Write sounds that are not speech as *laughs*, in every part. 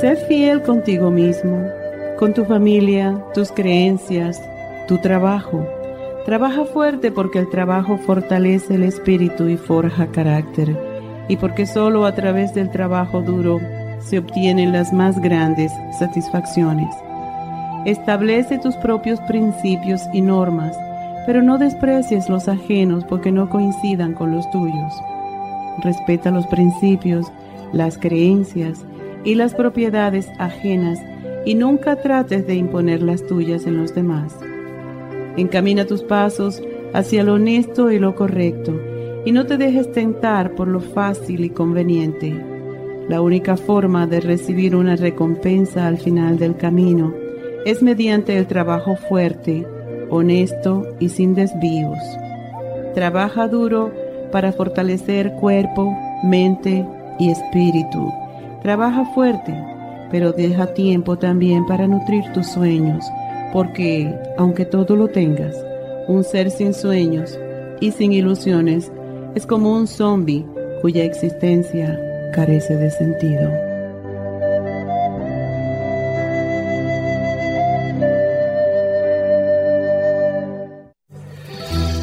Sé fiel contigo mismo, con tu familia, tus creencias, tu trabajo. Trabaja fuerte porque el trabajo fortalece el espíritu y forja carácter, y porque solo a través del trabajo duro se obtienen las más grandes satisfacciones. Establece tus propios principios y normas, pero no desprecies los ajenos porque no coincidan con los tuyos. Respeta los principios, las creencias, y las propiedades ajenas y nunca trates de imponer las tuyas en los demás. Encamina tus pasos hacia lo honesto y lo correcto y no te dejes tentar por lo fácil y conveniente. La única forma de recibir una recompensa al final del camino es mediante el trabajo fuerte, honesto y sin desvíos. Trabaja duro para fortalecer cuerpo, mente y espíritu Trabaja fuerte, pero deja tiempo también para nutrir tus sueños, porque aunque todo lo tengas, un ser sin sueños y sin ilusiones es como un zombie cuya existencia carece de sentido.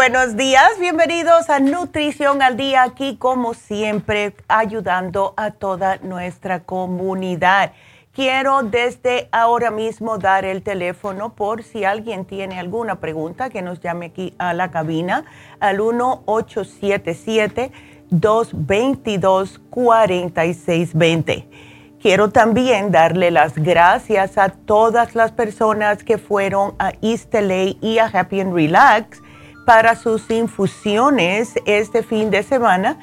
Buenos días, bienvenidos a Nutrición al Día, aquí como siempre ayudando a toda nuestra comunidad. Quiero desde ahora mismo dar el teléfono por si alguien tiene alguna pregunta que nos llame aquí a la cabina al 1-877-222-4620. Quiero también darle las gracias a todas las personas que fueron a East y a Happy and Relax para sus infusiones este fin de semana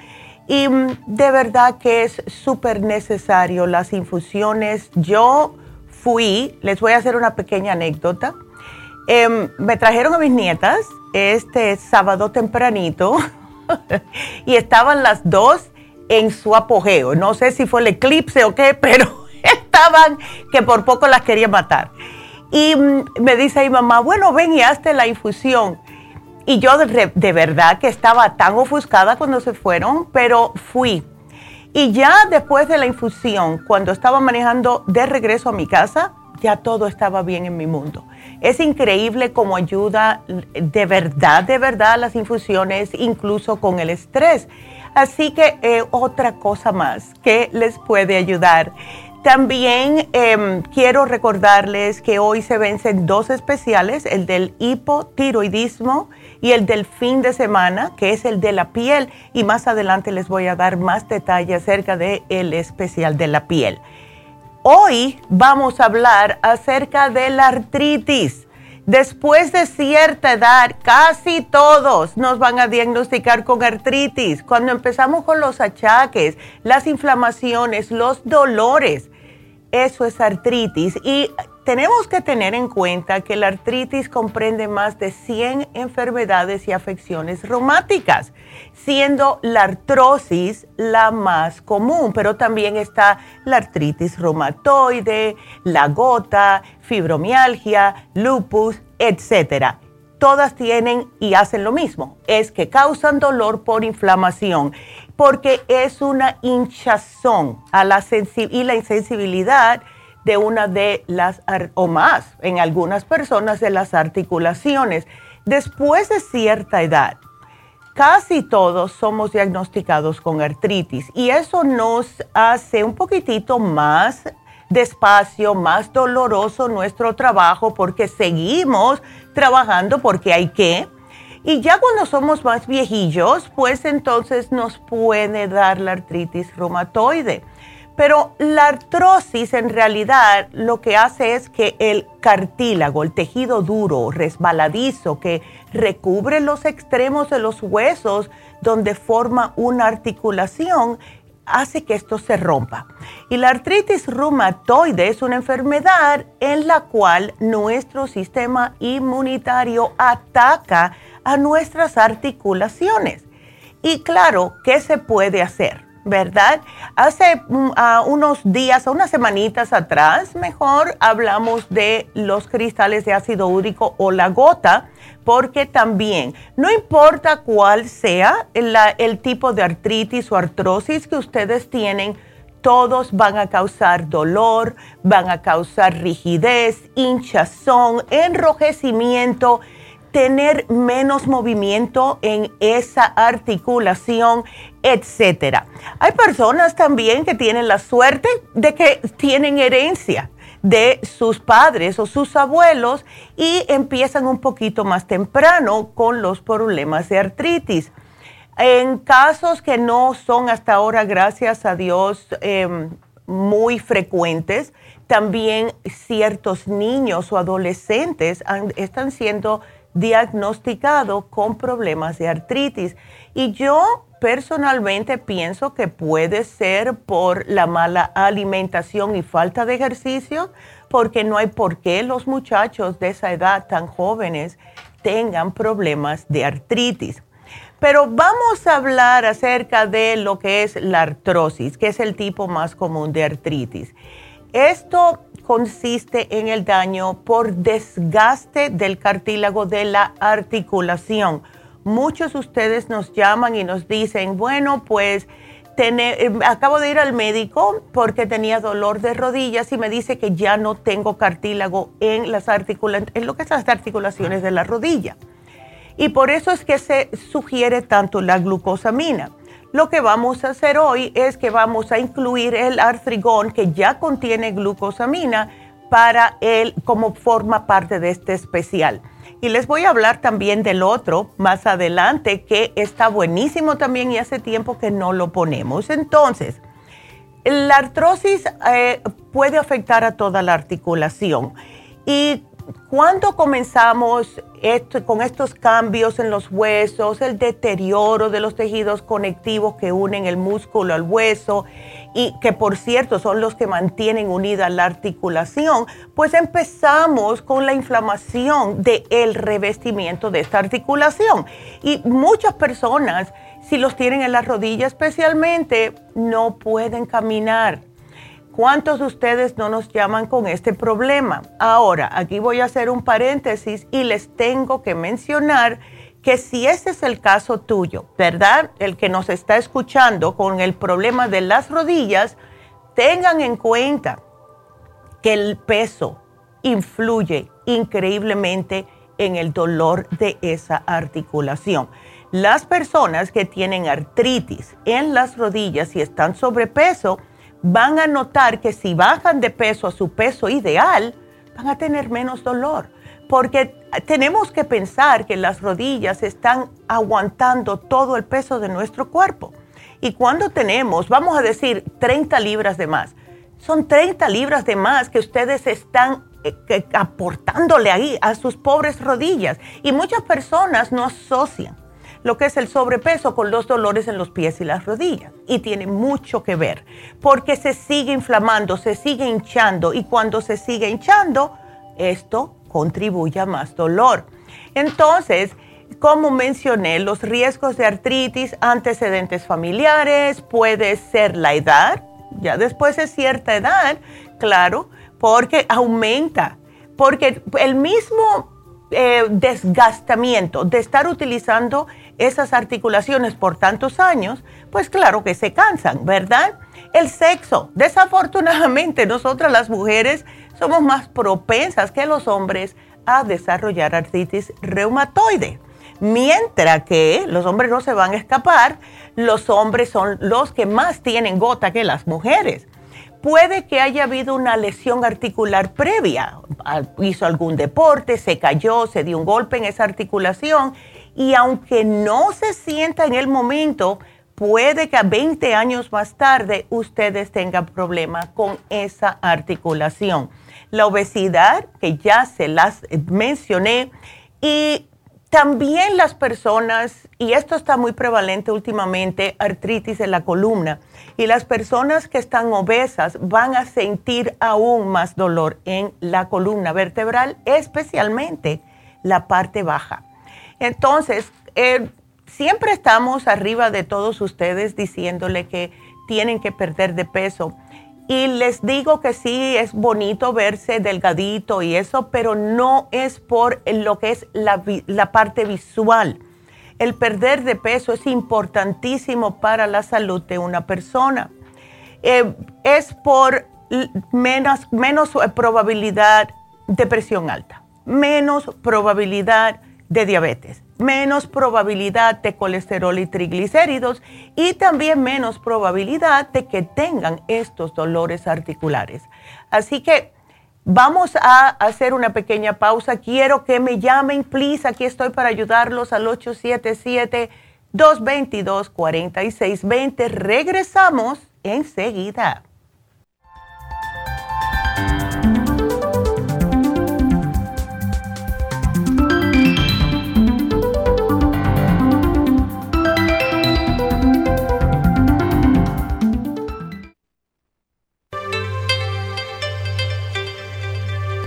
y mm, de verdad que es súper necesario las infusiones. Yo fui, les voy a hacer una pequeña anécdota. Em, me trajeron a mis nietas este sábado tempranito *laughs* y estaban las dos en su apogeo. No sé si fue el eclipse o qué, pero *laughs* estaban que por poco las quería matar. Y mm, me dice mi mamá, bueno, ven y hazte la infusión. Y yo de, verdad que estaba tan ofuscada cuando se fueron, pero fui. Y ya después de la infusión, cuando estaba manejando de regreso a mi casa, ya todo estaba bien en mi mundo. Es increíble cómo ayuda de verdad, de verdad las infusiones, incluso con el estrés. Así que eh, otra cosa más que les puede ayudar También em, quiero recordarles que hoy se vencen dos especiales, el del hipotiroidismo y el del fin de semana, que es el de la piel. Y más adelante les voy a dar más detalles acerca del el especial de la piel. Hoy vamos a hablar acerca de la artritis. Después de cierta edad, casi todos nos van a diagnosticar con artritis. Cuando empezamos con los achaques, las inflamaciones, los dolores, eso es artritis. Y tenemos que tener en cuenta que la artritis comprende más de 100 enfermedades y afecciones reumáticas, siendo la artrosis la más común, pero también está la artritis reumatoide, la gota, fibromialgia, lupus, etc. Todas tienen y hacen lo mismo, es que causan dolor por inflamación porque es una hinchazón a la y la insensibilidad de una de las, o más en algunas personas, de las articulaciones. Después de cierta edad, casi todos somos diagnosticados con artritis y eso nos hace un poquitito más despacio, más doloroso nuestro trabajo porque seguimos trabajando porque hay que y ya cuando somos más viejillos, pues entonces nos puede dar la artritis reumatoide. Pero la artrosis en realidad lo que hace es que el cartílago, el tejido duro, resbaladizo, que recubre los extremos de los huesos donde forma una articulación, hace que esto se rompa. Y la artritis reumatoide es una enfermedad en la cual nuestro sistema inmunitario ataca a nuestras articulaciones. Y claro, ¿qué se puede hacer? ¿Verdad? Hace mm, unos días, unas semanitas atrás, mejor hablamos de los cristales de ácido úrico o la gota, porque también, no importa cuál sea el tipo de artritis o artrosis que ustedes tienen, todos van a causar dolor, van a causar rigidez, hinchazón, enrojecimiento tener menos movimiento en esa articulación, etcétera. Hay personas también que tienen la suerte de que tienen herencia de sus padres o sus abuelos y empiezan un poquito más temprano con los problemas de artritis. En casos que no son hasta ahora, gracias a Dios, em, muy frecuentes, también ciertos niños o adolescentes están siendo diagnosticado con problemas de artritis. Y yo personalmente pienso que puede ser por la mala alimentación y falta de ejercicio, porque no hay por qué los muchachos de esa edad tan jóvenes tengan problemas de artritis. Pero vamos a hablar acerca de lo que es la artrosis, que es el tipo más común de artritis. Esto consiste en el daño por desgaste del cartílago de la articulación. Muchos de ustedes nos llaman y nos dicen, bueno, pues eh, acabo de ir al médico porque tenía dolor de rodillas y me dice que ya no tengo cartílago en, en lo que es las articulaciones de la rodilla. Y por eso es que se sugiere tanto la glucosamina. Lo que vamos a hacer hoy es que vamos a incluir el artrigón que ya contiene glucosamina para él como forma parte de este especial. Y les voy a hablar también del otro más adelante que está buenísimo también y hace tiempo que no lo ponemos. Entonces, la artrosis eh, puede afectar a toda la articulación. Y cuando comenzamos con estos cambios en los huesos, el deterioro de los tejidos conectivos que unen el músculo al hueso y que por cierto son los que mantienen unida la articulación, pues empezamos con la inflamación del revestimiento de esta articulación. Y muchas personas, si los tienen en la rodilla especialmente, no pueden caminar ¿Cuántos de ustedes no nos llaman con este problema? Ahora, aquí voy a hacer un paréntesis y les tengo que mencionar que si ese es el caso tuyo, ¿verdad? El que nos está escuchando con el problema de las rodillas, tengan en cuenta que el peso influye increíblemente en el dolor de esa articulación. Las personas que tienen artritis en las rodillas y están sobrepeso, van a notar que si bajan de peso a su peso ideal, van a tener menos dolor. Porque tenemos que pensar que las rodillas están aguantando todo el peso de nuestro cuerpo. Y cuando tenemos, vamos a decir, 30 libras de más, son 30 libras de más que ustedes están eh, aportándole ahí a sus pobres rodillas. Y muchas personas no asocian lo que es el sobrepeso con los dolores en los pies y las rodillas. Y tiene mucho que ver, porque se sigue inflamando, se sigue hinchando y cuando se sigue hinchando, esto contribuye a más dolor. Entonces, como mencioné, los riesgos de artritis, antecedentes familiares, puede ser la edad, ya después de cierta edad, claro, porque aumenta, porque el mismo eh, desgastamiento de estar utilizando esas articulaciones por tantos años, pues claro que se cansan, ¿verdad? El sexo, desafortunadamente nosotras las mujeres somos más propensas que los hombres a desarrollar artritis reumatoide. Mientras que los hombres no se van a escapar, los hombres son los que más tienen gota que las mujeres. Puede que haya habido una lesión articular previa, hizo algún deporte, se cayó, se dio un golpe en esa articulación y aunque no se sienta en el momento, puede que a 20 años más tarde ustedes tengan problemas con esa articulación. La obesidad, que ya se las mencioné, y también las personas, y esto está muy prevalente últimamente, artritis en la columna, y las personas que están obesas van a sentir aún más dolor en la columna vertebral, especialmente la parte baja. Entonces, eh, siempre estamos arriba de todos ustedes diciéndole que tienen que perder de peso. Y les digo que sí, es bonito verse delgadito y eso, pero no es por lo que es la, parte visual. El perder de peso es importantísimo para la salud de una persona. Eh, es por menos, menos probabilidad de presión alta, menos probabilidad de diabetes, menos probabilidad de colesterol y triglicéridos y también menos probabilidad de que tengan estos dolores articulares. Así que vamos a hacer una pequeña pausa. Quiero que me llamen, please. Aquí estoy para ayudarlos al 877-222-4620. Regresamos enseguida.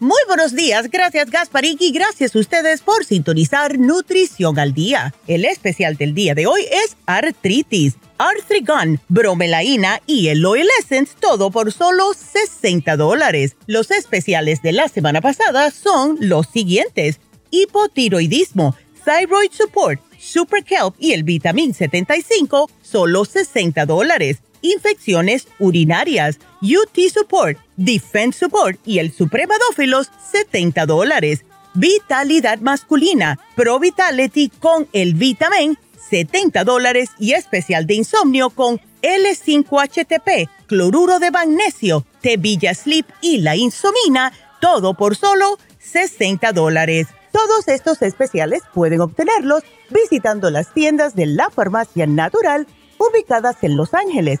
Muy buenos días, gracias Gasparín y gracias a ustedes por sintonizar Nutrición al Día. El especial del día de hoy es artritis, arthrigon, bromelaína y el oil essence, todo por solo 60 dólares. Los especiales de la semana pasada son los siguientes. Hipotiroidismo, thyroid support, super kelp y el vitamin 75, solo 60 dólares infecciones urinarias, UT Support, Defense Support y el Supremadófilos, 70 dólares. Vitalidad masculina, Pro Vitality con el Vitamin, 70 dólares y especial de insomnio con L5-HTP, cloruro de magnesio, Tevilla Sleep y la insomina, todo por solo 60 dólares. Todos estos especiales pueden obtenerlos visitando las tiendas de la farmacia natural ubicadas en Los Ángeles,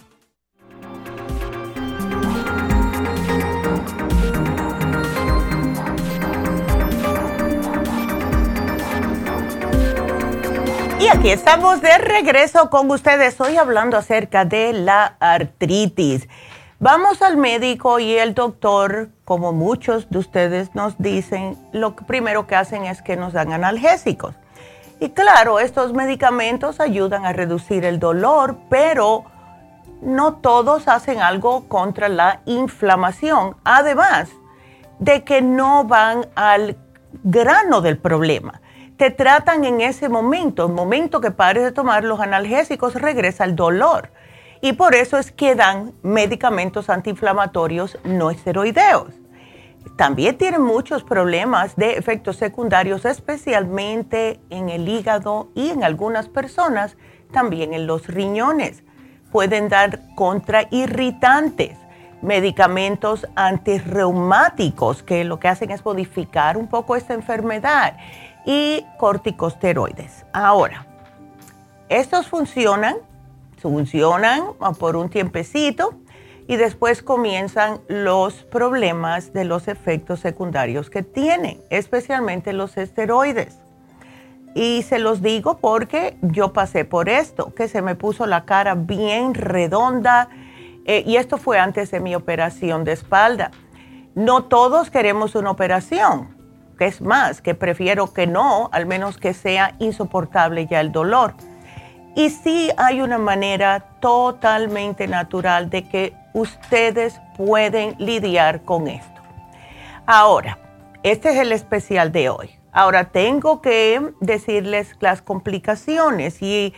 Aquí estamos de regreso con ustedes hoy hablando acerca de la artritis. Vamos al médico y el doctor, como muchos de ustedes nos dicen, lo primero que hacen es que nos dan analgésicos. Y claro, estos medicamentos ayudan a reducir el dolor, pero no todos hacen algo contra la inflamación. Además de que no van al grano del problema. Te tratan en ese momento, el momento que pares de tomar los analgésicos, regresa el dolor. Y por eso es que dan medicamentos antiinflamatorios no esteroideos también tienen muchos problemas de efectos secundarios, especialmente en el hígado y en algunas personas también en los riñones. Pueden dar contrairritantes, medicamentos antirreumáticos que lo que hacen es modificar un poco esta enfermedad y corticosteroides. Ahora, estos funcionan, funcionan por un tiempecito y después comienzan los problemas de los efectos secundarios que tienen, especialmente los esteroides. Y se los digo porque yo pasé por esto, que se me puso la cara bien redonda eh, y esto fue antes de mi operación de espalda. No todos queremos una operación, que es más, que prefiero que no, al menos que sea insoportable ya el dolor. Y sí hay una manera totalmente natural de que ustedes pueden lidiar con esto. Ahora, este es el especial de hoy. Ahora tengo que decirles las complicaciones y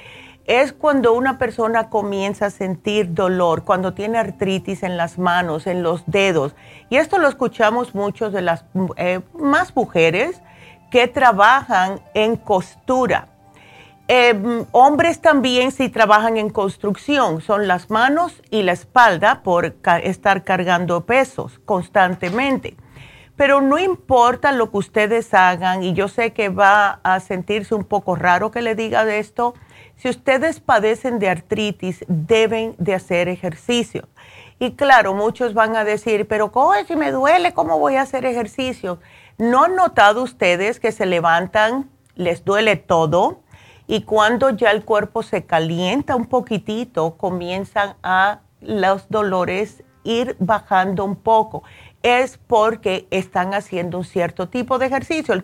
es cuando una persona comienza a sentir dolor, cuando tiene artritis en las manos, en los dedos. Y esto lo escuchamos muchos de las eh, más mujeres que trabajan en costura Em, hombres también si trabajan en construcción, son las manos y la espalda por estar cargando pesos constantemente. Pero no importa lo que ustedes hagan, y yo sé que va a sentirse un poco raro que le diga de esto, si ustedes padecen de artritis, deben de hacer ejercicio. Y claro, muchos van a decir, pero ¿cómo si me duele? ¿Cómo voy a hacer ejercicio? ¿No han notado ustedes que se levantan, les duele todo? y cuando ya el cuerpo se calienta un poquitito, comienzan a los dolores ir bajando un poco. Es porque están haciendo un cierto tipo de ejercicio, el,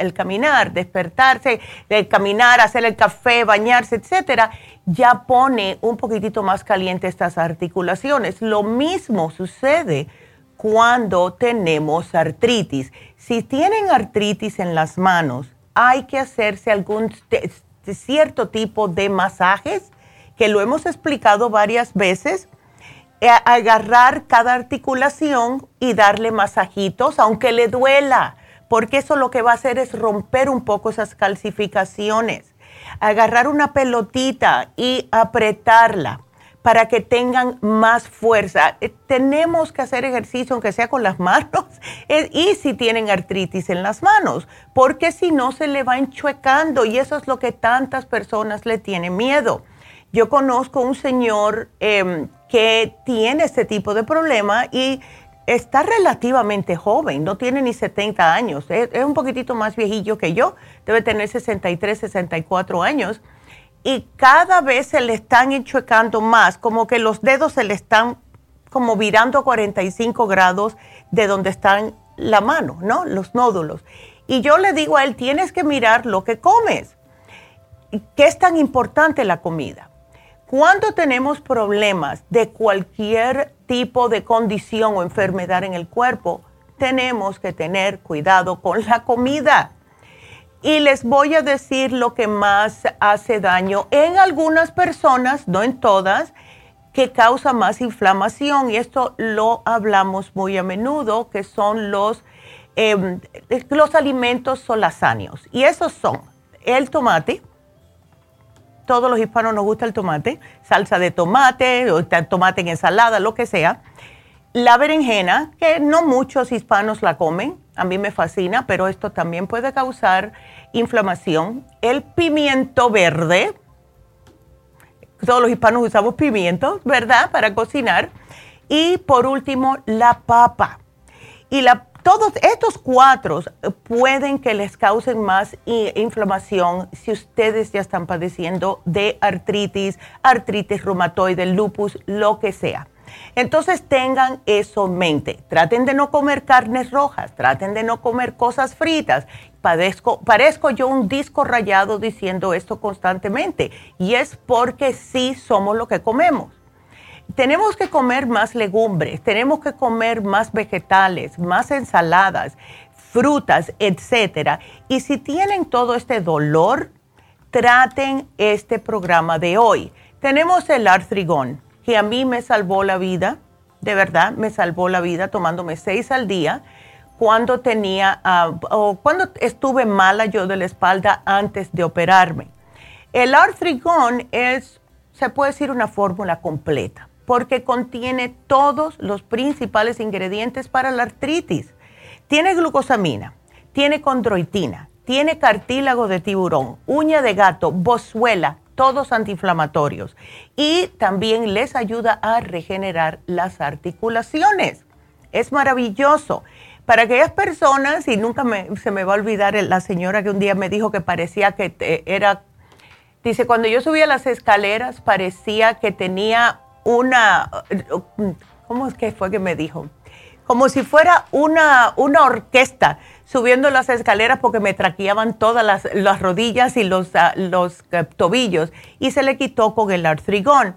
el caminar, despertarse, el caminar, hacer el café, bañarse, etcétera, ya pone un poquitito más caliente estas articulaciones. Lo mismo sucede cuando tenemos artritis. Si tienen artritis en las manos, hay que hacerse algún cierto tipo de masajes, que lo hemos explicado varias veces, agarrar cada articulación y darle masajitos, aunque le duela, porque eso lo que va a hacer es romper un poco esas calcificaciones. Agarrar una pelotita y apretarla para que tengan más fuerza. Eh, tenemos que hacer ejercicio, aunque sea con las *laughs* manos, eh, y si tienen artritis en las manos, porque si no se le va enchuecando y eso es lo que tantas personas le tienen miedo. Yo conozco un señor em, que tiene este tipo de problema y está relativamente joven, no tiene ni 70 años, es, es un poquitito más viejillo que yo, debe tener 63, 64 años y cada vez se le están enchuecando más, como que los dedos se le están como virando a 45 grados de donde están la mano, ¿no? Los nódulos. Y yo le digo a él, tienes que mirar lo que comes. ¿Qué es tan importante la comida? Cuando tenemos problemas de cualquier tipo de condición o enfermedad en el cuerpo, tenemos que tener cuidado con la comida. Y les voy a decir lo que más hace daño en algunas personas, no en todas, que causa más inflamación y esto lo hablamos muy a menudo, que son los, em, los alimentos solazáneos. Y esos son el tomate, todos los hispanos nos gusta el tomate, salsa de tomate, o tomate en ensalada, lo que sea. La berenjena, que no muchos hispanos la comen, a mí me fascina, pero esto también puede causar inflamación. El pimiento verde, todos los hispanos usamos pimientos, ¿verdad? Para cocinar. Y por último, la papa. Y la todos estos cuatro pueden que les causen más inflamación si ustedes ya están padeciendo de artritis, artritis reumatoide, lupus, lo que sea. Entonces tengan eso en mente. Traten de no comer carnes rojas, traten de no comer cosas fritas. Padezco, parezco yo un disco rayado diciendo esto constantemente y es porque sí somos lo que comemos tenemos que comer más legumbres, tenemos que comer más vegetales, más ensaladas, frutas, etcétera. Y si tienen todo este dolor, traten este programa de hoy. Tenemos el artrigón, que a mí me salvó la vida, de verdad, me salvó la vida tomándome seis al día cuando tenía, ah, o cuando estuve mala yo de la espalda antes de operarme. El artrigón es, se puede decir, una fórmula completa porque contiene todos los principales ingredientes para la artritis. Tiene glucosamina, tiene condroitina, tiene cartílago de tiburón, uña de gato, bozuela, todos antiinflamatorios. Y también les ayuda a regenerar las articulaciones. Es maravilloso. Para aquellas personas, y nunca se me va a olvidar la señora que un día me dijo que parecía que era, dice, cuando yo subía las escaleras parecía que tenía una, ¿cómo es que fue que me dijo? Como si fuera una, una orquesta subiendo las escaleras porque me traqueaban todas las, las rodillas y los, ah, los eh, tobillos y se le quitó con el artrigón.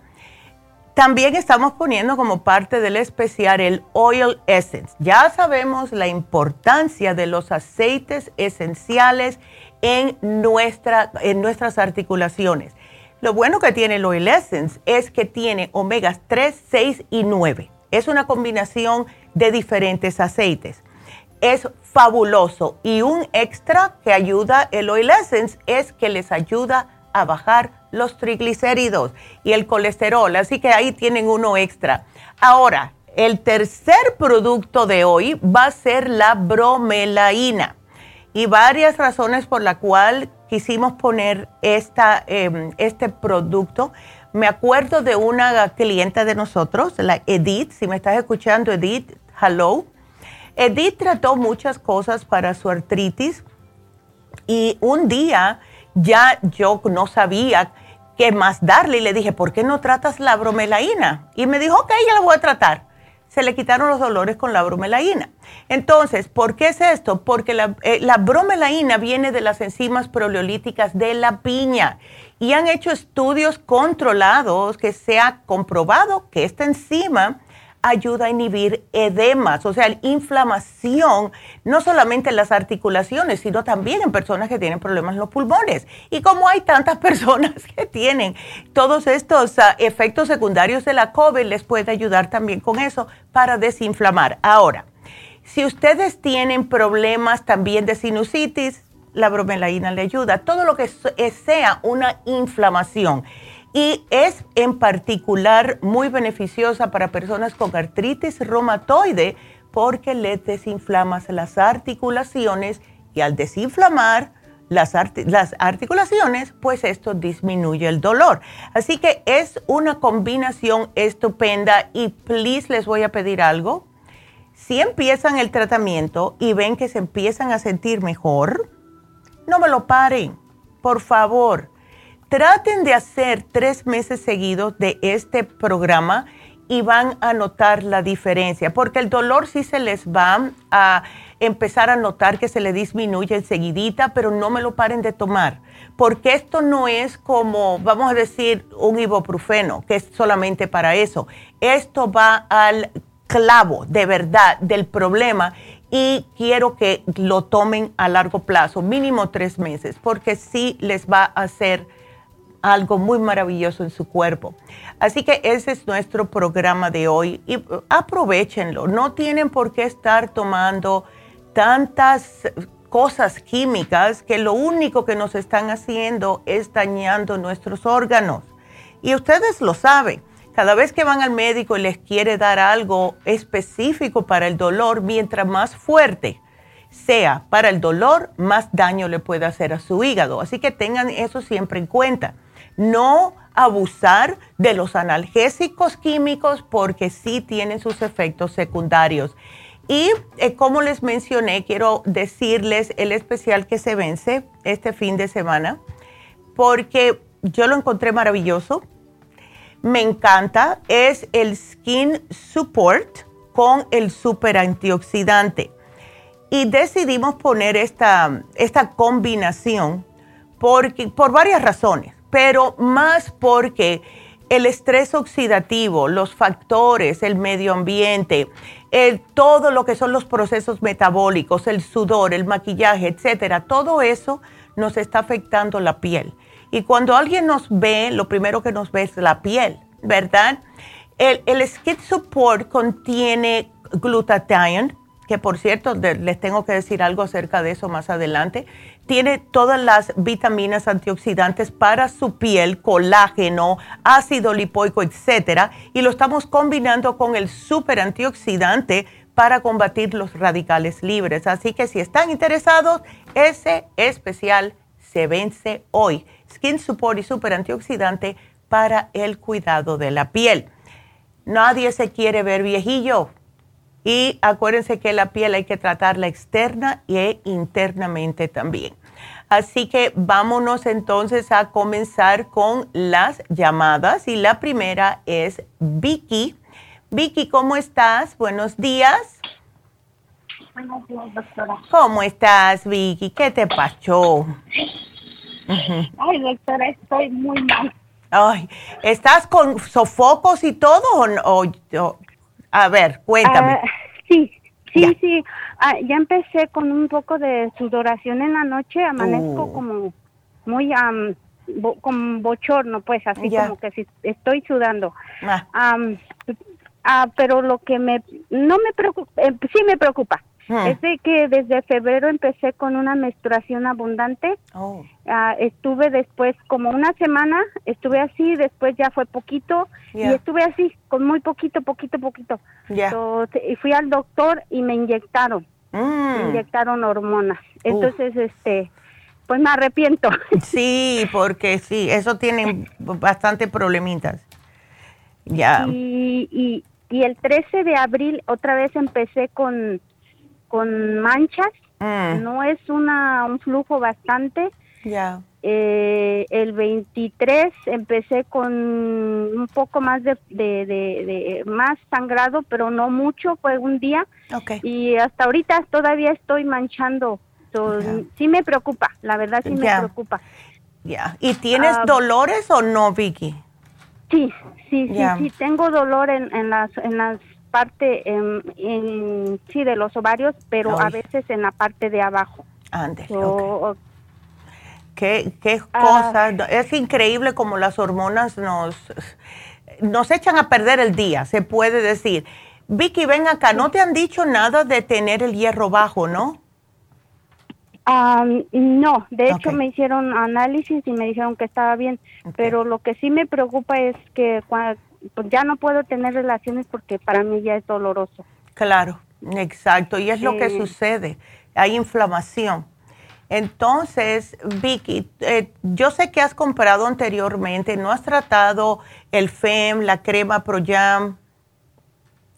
También estamos poniendo como parte del especial el Oil Essence. Ya sabemos la importancia de los aceites esenciales en, nuestra, en nuestras articulaciones. Lo bueno que tiene el Oil Essence es que tiene omegas 3, 6 y 9. Es una combinación de diferentes aceites. Es fabuloso y un extra que ayuda el Oil Essence es que les ayuda a bajar los triglicéridos y el colesterol, así que ahí tienen uno extra. Ahora, el tercer producto de hoy va a ser la bromelaína y varias razones por la cual quisimos poner esta, em, este producto. Me acuerdo de una clienta de nosotros, la Edith, si me estás escuchando, Edith, hello. Edith trató muchas cosas para su artritis y un día ya yo no sabía qué más darle y le dije, ¿por qué no tratas la bromelaína? Y me dijo, ok, ya la voy a tratar se le quitaron los dolores con la bromelaína. Entonces, ¿por qué es esto? Porque la, eh, bromelaína viene de las enzimas proleolíticas de la piña y han hecho estudios controlados que se ha comprobado que esta enzima ayuda a inhibir edemas, o sea, inflamación, no solamente en las articulaciones, sino también en personas que tienen problemas en los pulmones. Y como hay tantas *laughs* personas que tienen todos estos ah, efectos secundarios de la COVID, les puede ayudar también con eso para desinflamar. Ahora, si ustedes tienen problemas también de sinusitis, la bromelaína le ayuda. Todo lo que sea una inflamación y es en particular muy beneficiosa para personas con artritis reumatoide porque le desinflamas las articulaciones y al desinflamar las, las, articulaciones, pues esto disminuye el dolor. Así que es una combinación estupenda y please les voy a pedir algo. Si empiezan el tratamiento y ven que se empiezan a sentir mejor, no me lo paren, por favor Traten de hacer tres meses seguidos de este programa y van a notar la diferencia, porque el dolor sí se les va a empezar a notar que se le disminuye enseguidita, pero no me lo paren de tomar, porque esto no es como, vamos a decir, un ibuprofeno, que es solamente para eso. Esto va al clavo de verdad del problema y quiero que lo tomen a largo plazo, mínimo tres meses, porque sí les va a hacer algo muy maravilloso en su cuerpo. Así que ese es nuestro programa de hoy y uh, aprovechenlo. No tienen por qué estar tomando tantas cosas químicas que lo único que nos están haciendo es dañando nuestros órganos. Y ustedes lo saben. Cada vez que van al médico y les quiere dar algo específico para el dolor, mientras más fuerte sea para el dolor, más daño le puede hacer a su hígado. Así que tengan eso siempre en cuenta. No abusar de los analgésicos químicos porque sí tienen sus efectos secundarios. Y eh, como les mencioné, quiero decirles el especial que se vence este fin de semana porque yo lo encontré maravilloso me encanta es el Skin Support con el super antioxidante. Y decidimos poner esta, esta combinación porque, por varias razones, pero más porque el estrés oxidativo, los factores, el medio ambiente, todo lo que son los procesos metabólicos, el sudor, el maquillaje, etcétera, todo eso nos está afectando la piel. Y cuando alguien nos ve, lo primero que nos ve es la piel, ¿verdad? El, el Skin Support contiene glutathione, que por cierto, les tengo que decir algo acerca de eso más adelante. Tiene todas las vitaminas antioxidantes para su piel, colágeno, ácido lipoico, etcétera, y lo estamos combinando con el super antioxidante para combatir los radicales libres. Así que si están interesados, ese especial se vence hoy. Skin Support y Super Antioxidante para el cuidado de la piel. Nadie se quiere ver viejillo. Y acuérdense que la piel hay que tratarla externa e internamente también. Así que vámonos entonces a comenzar con las llamadas. Y la primera es Vicky. Vicky, ¿cómo estás? Buenos días. Buenos días, doctora. ¿Cómo estás, Vicky? ¿Qué te pasó? Ay, doctora, estoy muy mal. Ay, ¿estás con sofocos y todo o, a ver, cuéntame. Ah, sí, sí, sí. Ah, ya empecé con un poco de sudoración en la noche, amanezco oh. como muy um, con bochorno, pues así como que si estoy sudando. Ah. pero lo que me no me preocupa, eh, sí me preocupa. Hmm. Es de que desde febrero empecé con una menstruación abundante. Oh. Ah, estuve después como una semana, estuve así, después ya fue poquito y estuve así, con muy poquito, poquito, poquito. y fui al doctor y me inyectaron, me mm. inyectaron hormonas. Entonces, este, pues me arrepiento. *laughs* Sí, porque sí, eso tiene bastante problemitas. Ya. Y, y, y el 13 de abril otra vez empecé con con manchas. Mm. No es una un flujo bastante. Ya. Eh, el 23 empecé con un poco más de, de, más sangrado, pero no mucho, fue un día. Okay. Y hasta ahorita todavía estoy manchando. Sí me preocupa, la verdad sí me preocupa. Ya. ¿Y tienes ah, dolores o no, Vicky? Sí, sí, sí, sí, tengo dolor en, en las en las parte en, sí de los ovarios, pero a veces en la parte de abajo. Antes. Qué, qué ah. es increíble como las hormonas nos, nos echan a perder el día, se puede decir. Vicky, ven acá, no te han dicho nada de tener el hierro bajo, ¿no? no, de hecho me hicieron análisis y me dijeron que estaba bien, pero lo que sí me preocupa es que cuando, pues ya no puedo tener relaciones porque para mí ya es doloroso. Claro, exacto, y es lo que sucede, hay inflamación. Entonces, Vicky, eh, yo sé que has comprado anteriormente, ¿no has tratado el FEM, la crema ProYam?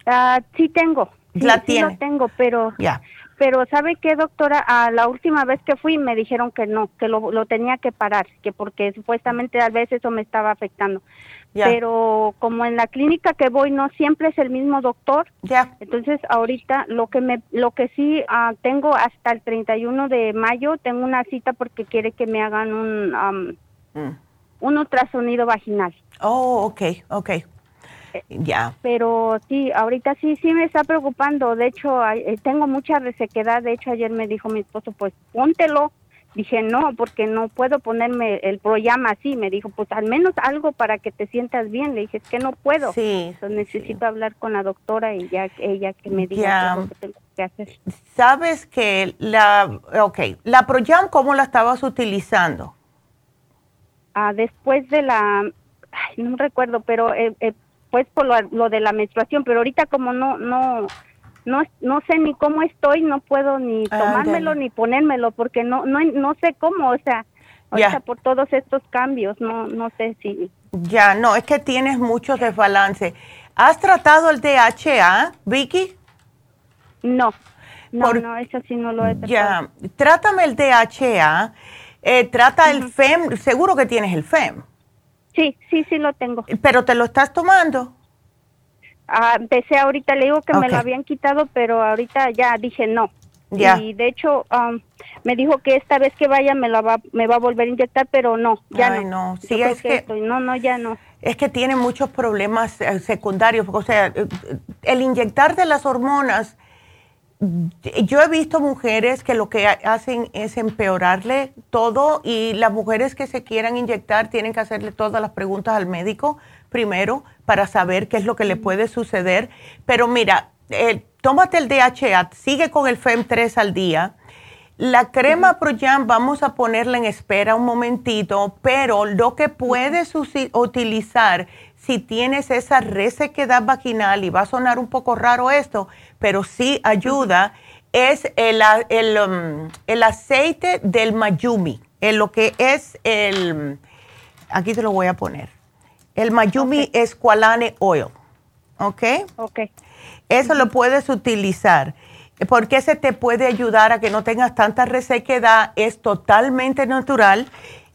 Ah, sí tengo. la sí lo tengo, pero ya. Pero ¿sabe qué, doctora? A la última vez que fui me dijeron que no, que lo, lo tenía que parar, que porque supuestamente a veces eso me estaba afectando. Pero como en la clínica que voy no siempre es el mismo doctor. Ya. Entonces ahorita lo que me lo que sí uh, tengo hasta el 31 de mayo tengo una cita porque quiere que me hagan un um, un ultrasonido vaginal. Oh, okay, okay. Eh, ya. Pero sí, ahorita sí, sí me está preocupando. De hecho, eh, tengo mucha resequedad. De hecho, ayer me dijo mi esposo, pues póntelo dije, no, porque no puedo ponerme el programa así. Me dijo, pues al menos algo para que te sientas bien. Le dije, es que no puedo. Sí. Entonces necesito hablar con la doctora y ya ella que me diga lo que tengo que hacer. Sabes que la, ok, la Proyam, ¿cómo la estabas utilizando? Ah, después de la, ay, no recuerdo, pero eh, eh, pues por lo, lo de la menstruación, pero ahorita como no, no, no no sé ni cómo estoy, no puedo ni tomármelo ni ponérmelo porque no no no sé cómo, o sea, ahorita por todos estos cambios, no no sé si Ya, no, es que tienes muchos desbalance. ¿Has tratado el DHA, Vicky? No. No, no, eso sí no lo he tratado. Ya, trátame el DHA, eh, trata el FEM, seguro que tienes el FEM. Sí, sí, sí lo tengo. ¿Pero te lo estás tomando? Ah, empecé ahorita, le digo que me lo habían quitado, pero ahorita ya dije no. Ya. Y de hecho, um, me dijo que esta vez que vaya me la va, me va a volver a inyectar, pero no, ya Ay, no. Sí, es que- estoy- no, no, ya no. Es que tiene muchos problemas eh, secundarios. O sea, eh, el inyectar de las hormonas, yo he visto mujeres que lo que ha- hacen es empeorarle todo y las mujeres que se quieran inyectar tienen que hacerle todas las preguntas al médico primero para saber qué es lo que le puede suceder. Pero mira, eh, tómate el DHA, sigue con el FEM3 al día. La crema Proyam vamos a ponerla en espera un momentito, pero lo que puedes utilizar si tienes esa resequedad vaginal, y va a sonar un poco raro esto, pero sí ayuda, es el, el, um, el aceite del Mayumi, en lo que es el, aquí te lo voy a poner, el Mayumi Esqualane Oil, ¿ok? Ok. Eso lo puedes utilizar porque ese te puede ayudar a que no tengas tanta resequedad, es totalmente natural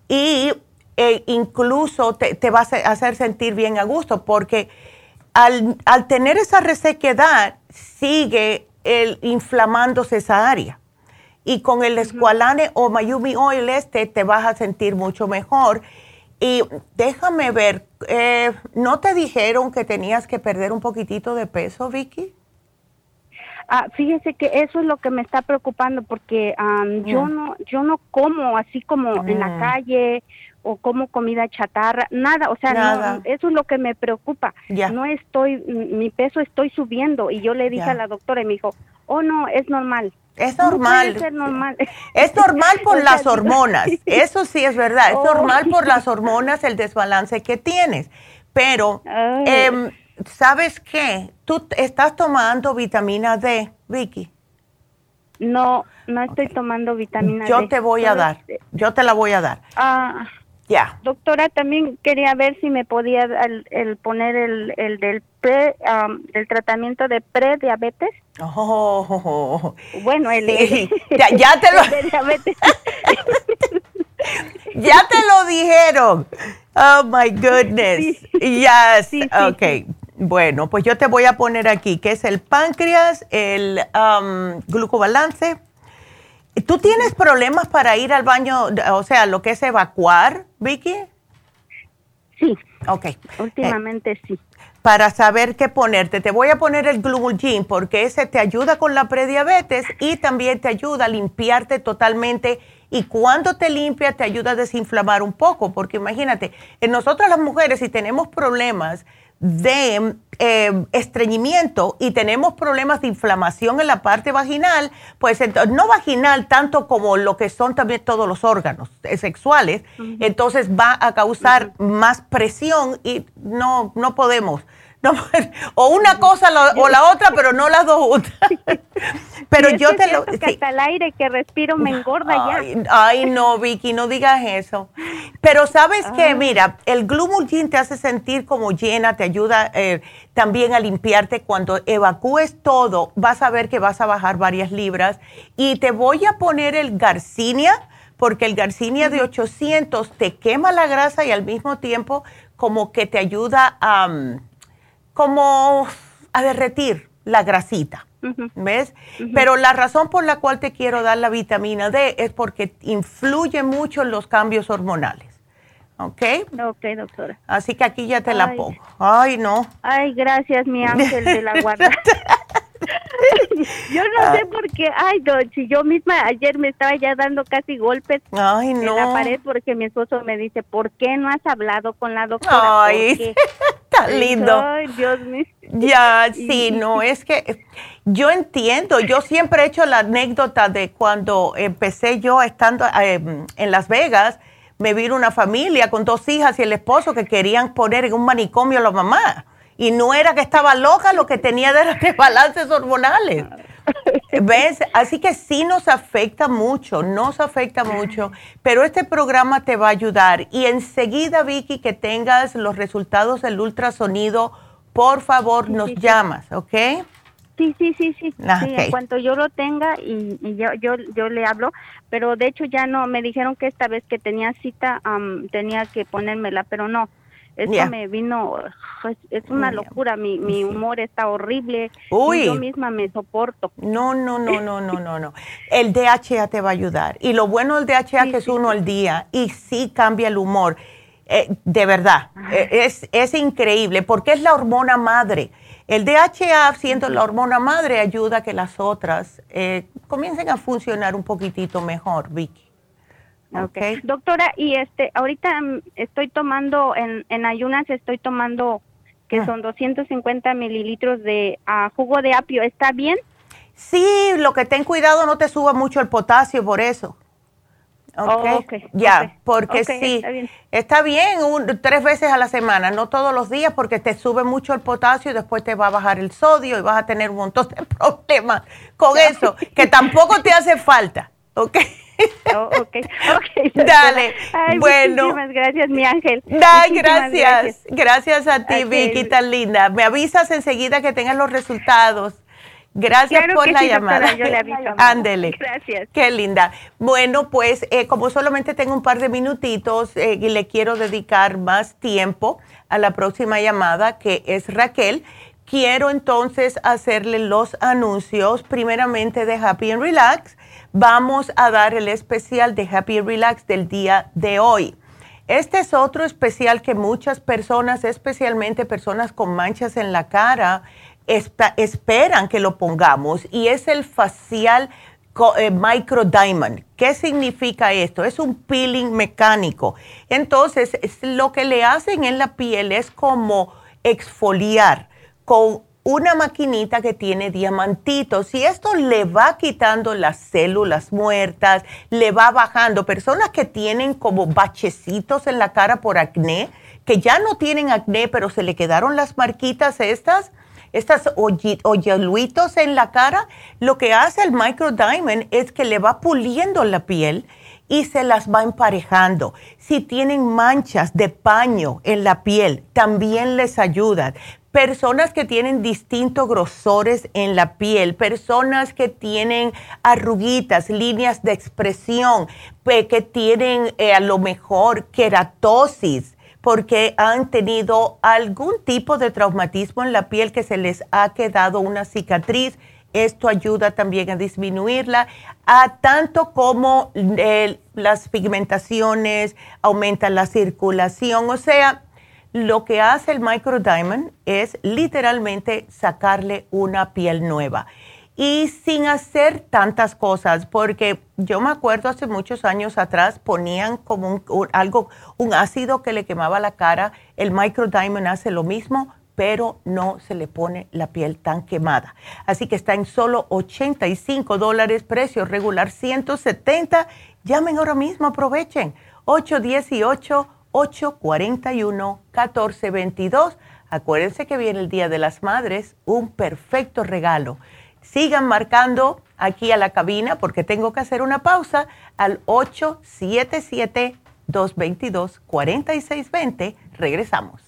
y eh, incluso te, te va a hacer- sentir bien a gusto porque al, al tener esa resequedad sigue el, inflamándose esa área. Y con el escualane o Mayumi Oil este te vas a sentir mucho mejor. Y déjame ver, eh, ¿no te dijeron que tenías que perder un poquitito de peso, Vicky? Ah, fíjese que eso es lo que me está preocupando porque am, yo no yo no como así como en la calle o como comida chatarra, nada, o sea, no, eso es lo que me preocupa. Ya. No estoy mi peso estoy subiendo y yo le dije a la doctora y me dijo, "Oh, no, es normal." Es No normal. puede ser normal. *laughs* Es normal por las hormonas, *laughs* eso sí es verdad, es Oh. normal por las hormonas el desbalance que tienes. Pero, em, ¿sabes qué? Tú estás tomando vitamina D, Vicky. No, no estoy tomando vitamina D. Yo te voy a dar, este- yo te la voy a dar. Ah, Doctora, también quería ver si me podía el, el poner el, el del pre, am, el tratamiento de prediabetes. Oh, Bueno, el Sí, ya- ya te lo- *laughs* *laughs* ya te lo dijeron. Oh my goodness. Sí. Yes. Sí, sí, ok. sí. Bueno, pues yo te voy a poner aquí que es el páncreas, el um, glucobalance. ¿Tú tienes problemas para ir al baño, o sea, lo que es evacuar, Vicky? Sí, Ok. Eh, últimamente sí. para saber qué ponerte. Te voy a poner el Glumulgin porque ese te ayuda con la prediabetes y también te ayuda a limpiarte totalmente y cuando te limpia te ayuda a desinflamar un poco porque imagínate, en nosotras las mujeres si tenemos problemas de eh, estreñimiento y tenemos problemas de inflamación en la parte vaginal, pues ento- no vaginal tanto como lo que son también todos los órganos eh, sexuales, entonces va a causar más presión y no, no podemos. No, o una cosa la- o la otra, pero no las dos juntas. pero yo te lo... que sí. hasta el aire que respiro me engorda ya. Ay, ay, no, Vicky, no digas eso. Pero sabes Ah. que, mira, el Glumulgin te hace sentir como llena, te ayuda eh, también a limpiarte. Cuando evacúes todo, vas a ver que vas a bajar varias libras. Y te voy a poner el Garcinia, porque el Garcinia de 800 te quema la grasa y al mismo tiempo como que te ayuda a, mm, como a derretir la grasita. ¿Ves? Pero la razón por la cual te quiero dar la vitamina D es porque influye mucho en los cambios hormonales. ¿Ok? Ok, doctora. Así que aquí ya te la pongo. Ay, no. Ay, gracias, mi ángel de la *laughs* guarda. *laughs* yo no sé por qué, ay, don, si yo misma ayer me estaba ya dando casi golpes en la pared porque mi esposo me dice, ¿por qué no has hablado con la doctora? Ay, *laughs* tan lindo. Ay, Dios mío. Ya, *laughs* sí, no, es que yo entiendo, yo siempre he hecho la anécdota de cuando empecé yo estando em, en Las Vegas, me vino una familia con dos hijas y el esposo que querían poner en un manicomio a la mamá. Y no era que estaba loca, lo que tenía de desbalances *laughs* hormonales. ¿Ves? Así que sí nos afecta mucho, nos afecta mucho, pero este programa te va a ayudar. Y enseguida, Vicky, que tengas los resultados del ultrasonido, por favor, nos llamas, ¿ok? Sí, sí, sí, sí. Ah, en cuanto yo lo tenga y, yo, yo, yo le hablo, pero de hecho ya no, me dijeron que esta vez que tenía cita tenía que ponérmela, pero no. Eso me vino, es, una locura, mi, mi humor está horrible, Uy. yo misma me soporto. No, no, no, no, no, no, no. El DHA te va a ayudar. Y lo bueno del DHA es que es uno al día y sí cambia el humor. Eh, de verdad, eh, es, es increíble porque es la hormona madre. El DHA, siendo la hormona madre, ayuda a que las otras eh, comiencen a funcionar un poquitito mejor, Vicky. Okay. Doctora, y este, ahorita mm, estoy tomando, en, en ayunas estoy tomando, que ah. son 250 mililitros de ah, jugo de apio, ¿está bien? Sí, lo que ten cuidado no te suba mucho el potasio por eso. Oh, okay. Ya, porque sí, está bien, tres veces a la semana, no todos los días, porque te sube mucho el potasio y después te va a bajar el sodio y vas a tener un montón de *laughs* problemas con eso, que tampoco te hace falta, ¿ok? *laughs* *laughs* Oh, ok, ok. Dale, bueno. Muchísimas gracias, mi ángel. Da, gracias. gracias. a ti, Vicky, tan linda. Me avisas enseguida que tengas los resultados. Gracias por la llamada. *laughs* Ándele. Gracias. Qué linda. Bueno, pues eh, como solamente tengo un par de minutitos eh, y le quiero dedicar más tiempo a la próxima llamada, que es Raquel, quiero entonces hacerle los anuncios primeramente de Happy and Relax. Vamos a dar el especial de Happy Relax del día de hoy. Este es otro especial que muchas personas, especialmente personas con manchas en la cara, esperan que lo pongamos y es el facial eh, micro diamond. ¿Qué significa esto? Es un peeling mecánico. Entonces, lo que le hacen en la piel es como exfoliar con una maquinita que tiene diamantitos y esto le va quitando las células muertas, le va bajando. Personas que tienen como bachecitos en la cara por acné, que ya no tienen acné, pero se le quedaron las marquitas estas, estas hoyuelitos en la cara, lo que hace el Micro Diamond es que le va puliendo la piel y se las va emparejando. Si tienen manchas de paño en la piel, también les ayuda. Personas que tienen distintos grosores en la piel, personas que tienen arruguitas, líneas de expresión, que tienen eh, a lo mejor queratosis, porque han tenido algún tipo de traumatismo en la piel que se les ha quedado una cicatriz. Esto ayuda también a disminuirla, a tanto como eh, las pigmentaciones, aumenta la circulación. O sea, lo que hace el microdiamond es literalmente sacarle una piel nueva y sin hacer tantas cosas, porque yo me acuerdo hace muchos años atrás ponían como un, algo, un ácido que le quemaba la cara, el microdiamond hace lo mismo, pero no se le pone la piel tan quemada. Así que está en solo 85 dólares, precio regular 170. Llamen ahora mismo, aprovechen. 818-841-1422. Acuérdense que viene el Día de las Madres, un perfecto regalo sigan marcando aquí a la cabina porque tengo que hacer una pausa al 877-222-4620. Regresamos.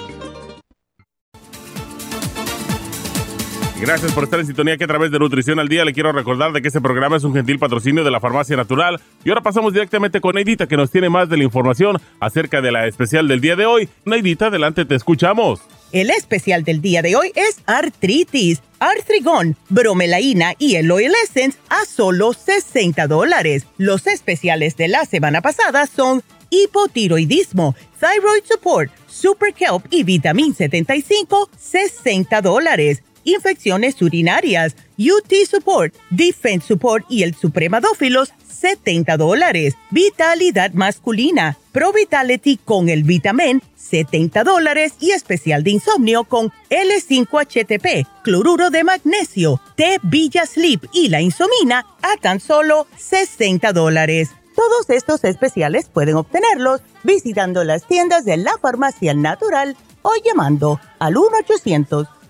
Gracias por estar en sintonía que a través de Nutrición al Día le quiero recordar de que este programa es un gentil patrocinio de la Farmacia Natural. Y ahora pasamos directamente con Neidita que nos tiene más de la información acerca de la especial del día de hoy. Neidita, adelante, te escuchamos. El especial del día de hoy es artritis, artrigón, bromelaína y el oil essence a solo 60 dólares. Los especiales de la semana pasada son hipotiroidismo, thyroid support, super kelp y vitamin 75, 60 dólares infecciones urinarias, UT Support, Defense Support y el Supremadófilos, 70 dólares. Vitalidad masculina, Pro Vitality con el Vitamin, 70 dólares y especial de insomnio con L5-HTP, cloruro de magnesio, T Villa Sleep y la insomina a tan solo 60 dólares. Todos estos especiales pueden obtenerlos visitando las tiendas de la farmacia natural o llamando al 1 800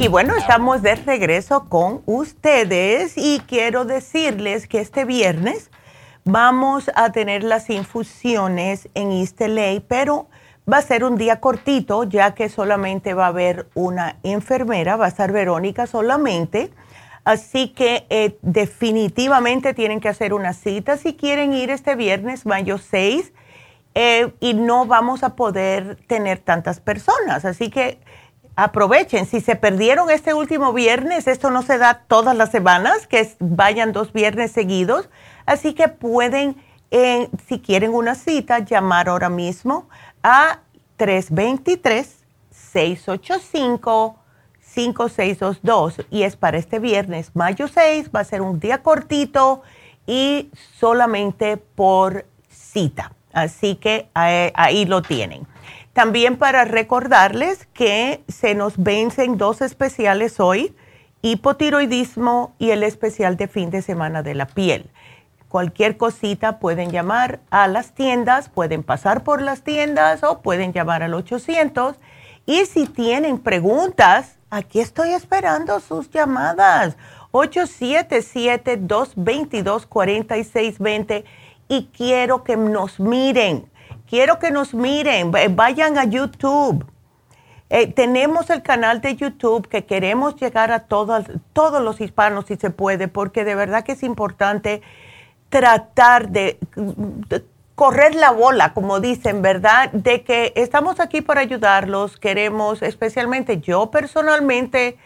Y bueno, estamos de regreso con ustedes y quiero decirles que este viernes vamos a tener las infusiones en LA, pero va a ser un día cortito ya que solamente va a haber una enfermera, va a estar Verónica solamente. Así que eh, definitivamente tienen que hacer una cita si quieren ir este viernes, mayo 6, eh, y no vamos a poder tener tantas personas. Así que aprovechen. Si se perdieron este último viernes, esto no se da todas las semanas, que vayan dos viernes seguidos. Así que pueden, eh, si quieren una cita, llamar ahora mismo a 323-685-5622. Y es para este viernes, mayo 6, va a ser un día cortito y solamente por cita. Así que eh, ahí lo tienen. También para recordarles que se nos vencen dos especiales hoy, hipotiroidismo y el especial de fin de semana de la piel. Cualquier cosita pueden llamar a las tiendas, pueden pasar por las tiendas o pueden llamar al 800. Y si tienen preguntas, aquí estoy esperando sus llamadas. 877-222-4620 y quiero que nos miren Quiero que nos miren, vayan a YouTube. Eh, tenemos el canal de YouTube que queremos llegar a todos, todos los hispanos si se puede, porque de verdad que es importante tratar de, de, correr la bola, como dicen, ¿verdad? De que estamos aquí para ayudarlos, queremos, especialmente yo personalmente,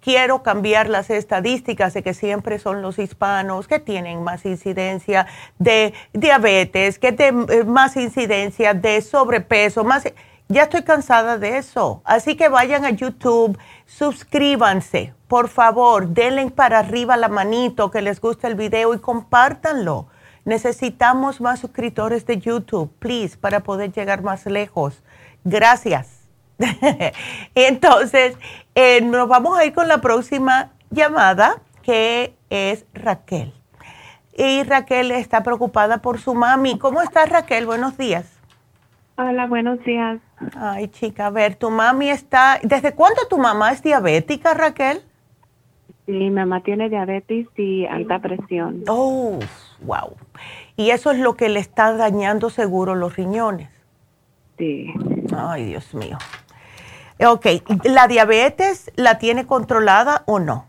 quiero cambiar las estadísticas de que siempre son los hispanos que tienen más incidencia de diabetes, que tienen eh, más incidencia de sobrepeso, más... Ya estoy cansada de eso. Así que vayan a YouTube, suscríbanse, por favor, denle para arriba la manito que les guste el video y compártanlo. Necesitamos más suscriptores de YouTube, please, para poder llegar más lejos. Gracias. *laughs* Entonces, eh, nos vamos a ir con la próxima llamada, que es Raquel. Y Raquel está preocupada por su mami. ¿Cómo estás, Raquel? Buenos días. Hola, buenos días. Ay, chica, a ver, tu mami está... ¿Desde cuándo tu mamá es diabética, Raquel? Sí, mi mamá tiene diabetes y alta presión. Oh, wow. Y eso es lo que le está dañando seguro los riñones. Sí. Ay, Dios mío. Ok, ¿la diabetes la tiene controlada o no?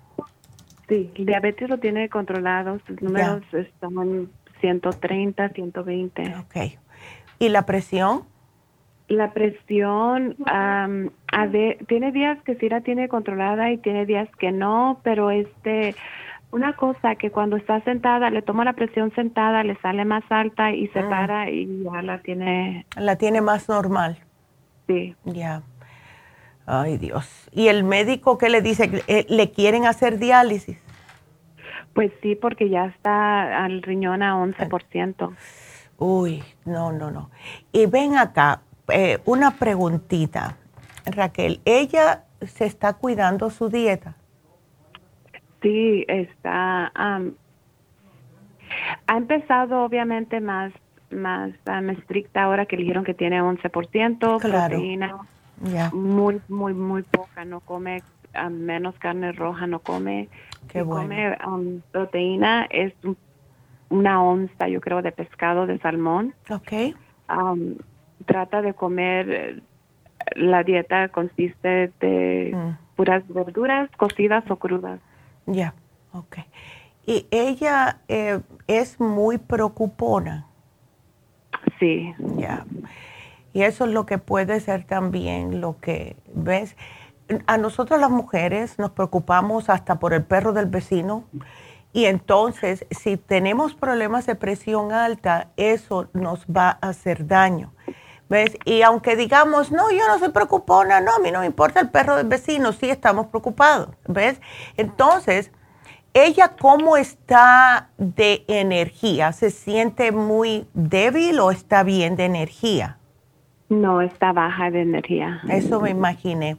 Sí, diabetes lo tiene controlado. Sus números están 130, 120. Ok. ¿Y la presión? La presión, a ver, tiene días que sí la tiene controlada y tiene días que no, pero este, una cosa que cuando está sentada, le toma la presión sentada, le sale más alta y se ah. para y ya la tiene. La tiene más normal. Sí. Ya. Ay, Dios. ¿Y el médico qué le dice? Eh, ¿Le quieren hacer diálisis? Pues sí, porque ya está al riñón a 11%. Uy, no, no, no. Y ven acá, eh, una preguntita, Raquel. ¿Ella se está cuidando su dieta? Sí, está. ha empezado obviamente más más estricta ahora que le dijeron que tiene 11% proteína. Muy, muy, muy poca. No come menos carne roja, no come. Qué bueno. Come proteína, es una onza, yo creo, de pescado, de salmón. Ok. trata de comer, la dieta consiste de mm. puras verduras cocidas o crudas. Ya, ok. ¿Y ella eh, es muy preocupona? Sí. Ya. Y eso es lo que puede ser también lo que ves. A nosotros las mujeres nos preocupamos hasta por el perro del vecino. Y entonces, si tenemos problemas de presión alta, eso nos va a hacer daño. ¿Ves? Y aunque digamos, no, yo no soy preocupona, no, a mí no me importa el perro del vecino, sí estamos preocupados. ¿Ves? Entonces, ¿ella cómo está de energía? ¿Se siente muy débil o está bien de energía? No, está baja de energía. Eso me imaginé.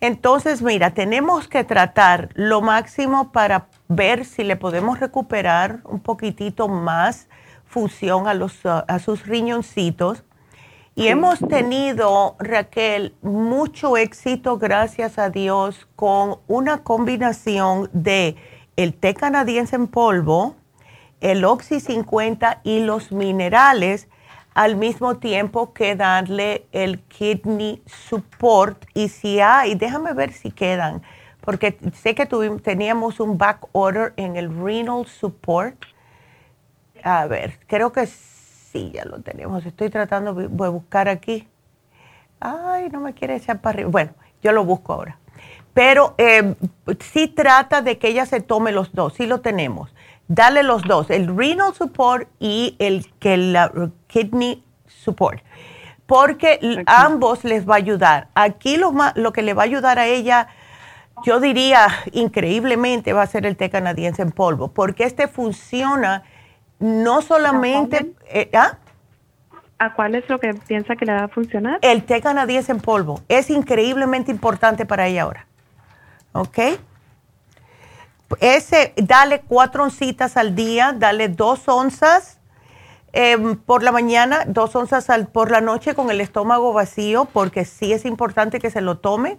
Entonces, mira, tenemos que tratar lo máximo para ver si le podemos recuperar un poquitito más función a, los, a sus riñoncitos. Y hemos tenido, Raquel, mucho éxito, gracias a Dios, con una combinación de el té canadiense en polvo, el Oxy 50 y los minerales al mismo tiempo que darle el kidney support. Y si hay, déjame ver si quedan, porque sé que tuvimos, teníamos un back order en el renal support. A ver, creo que sí, ya lo tenemos. Estoy tratando de buscar aquí. Ay, no me quiere echar para arriba. Bueno, yo lo busco ahora. Pero eh, sí trata de que ella se tome los dos, sí lo tenemos dale los dos, el renal support y el, que la kidney support, porque ambos les va a ayudar. Aquí lo, lo que le va a ayudar a ella, yo diría increíblemente, va a ser el té canadiense en polvo, porque este funciona no solamente... Eh, ¿ah? ¿A cuál es lo que piensa que le va a funcionar? El té canadiense en polvo. Es increíblemente importante para ella ahora. ¿Ok? Ese, dale cuatro oncitas al día, dale dos onzas em, por la mañana, dos onzas por la noche con el estómago vacío, porque sí es importante que se lo tome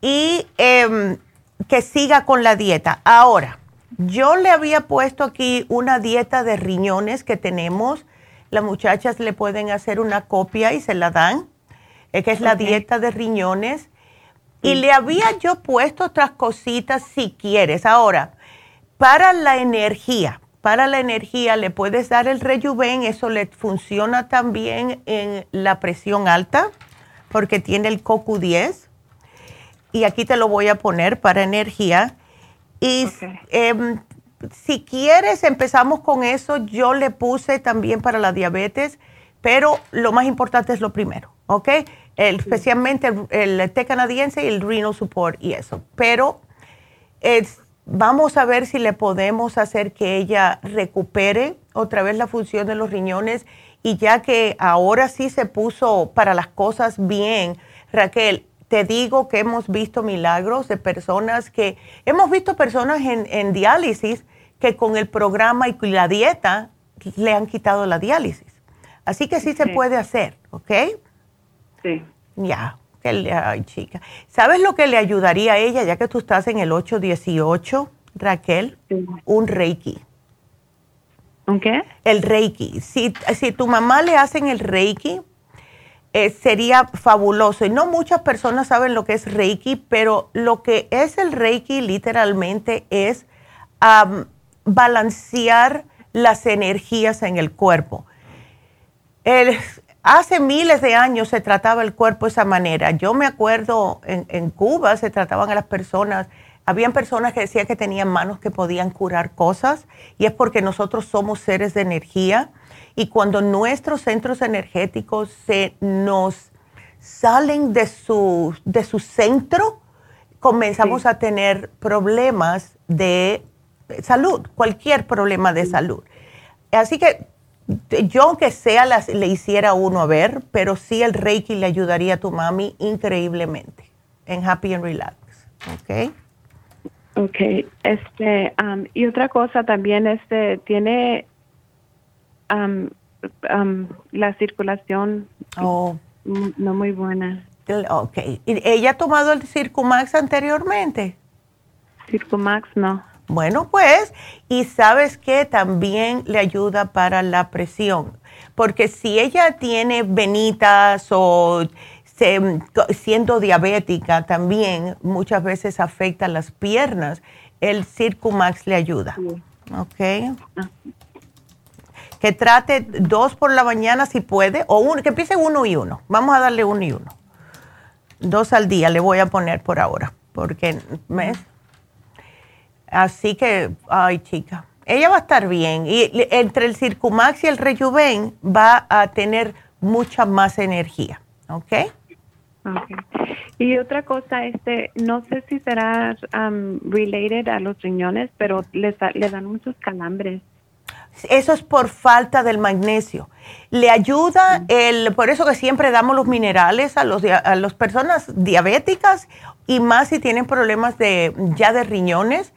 y em, que siga con la dieta. Ahora, yo le había puesto aquí una dieta de riñones que tenemos. Las muchachas le pueden hacer una copia y se la dan, eh, que es la dieta de riñones. Y le había yo puesto otras cositas si quieres. Ahora, para la energía, para la energía le puedes dar el rejuven, eso le funciona también en la presión alta, porque tiene el CoQ10. Y aquí te lo voy a poner para energía. Y em, si quieres, empezamos con eso. Yo le puse también para la diabetes, pero lo más importante es lo primero, ¿ok? Especialmente el, té canadiense y el renal support y eso. Pero vamos a ver si le podemos hacer que ella recupere otra vez la función de los riñones y ya que ahora sí se puso para las cosas bien, Raquel, te digo que hemos visto milagros de personas que, hemos visto personas en, diálisis que con el programa y la dieta le han quitado la diálisis. Así que sí se puede hacer, ¿ok? Sí. Ya, ay, chica. ¿Sabes lo que le ayudaría a ella, ya que tú estás en el 818, Raquel? Un Reiki. ¿Un qué? El Reiki. Si, si tu mamá le hacen el Reiki, eh, sería fabuloso. Y no muchas personas saben lo que es Reiki, pero lo que es el Reiki literalmente es balancear las energías en el cuerpo. Hace miles de años se trataba el cuerpo de esa manera. Yo me acuerdo en, en Cuba se trataban a las personas habían personas que decían que tenían manos que podían curar cosas y es porque nosotros somos seres de energía y cuando nuestros centros energéticos se nos salen de su, de su centro, comenzamos a tener problemas de salud, cualquier problema de salud. Así que yo aunque sea le hiciera uno a ver, pero sí el Reiki le ayudaría a tu mami increíblemente en Happy and Relax. ¿Ok? Ok, este, um, y otra cosa también, este, tiene um, um, la circulación oh. no muy buena. Ok, ¿ella ha tomado el Circumax anteriormente? Circumax no. Bueno, pues, y sabes que también le ayuda para la presión, porque si ella tiene venitas o siendo diabética también muchas veces afecta las piernas. El Circumax le ayuda. ¿Ok? Que trate dos por la mañana si puede, o uno, que empiece uno y uno. Vamos a darle uno y uno. Dos al día le voy a poner por ahora, porque, ¿ves? Así que, ay chica, ella va a estar bien. Y entre el Circumax y el Rejuven va a tener mucha más energía, ¿ok? Okay. Y otra cosa, este, no sé si será um, related a los riñones, pero le dan muchos calambres. Eso es por falta del magnesio. Le ayuda el, por eso que siempre damos los minerales a los a las personas diabéticas y más si tienen problemas de ya de riñones,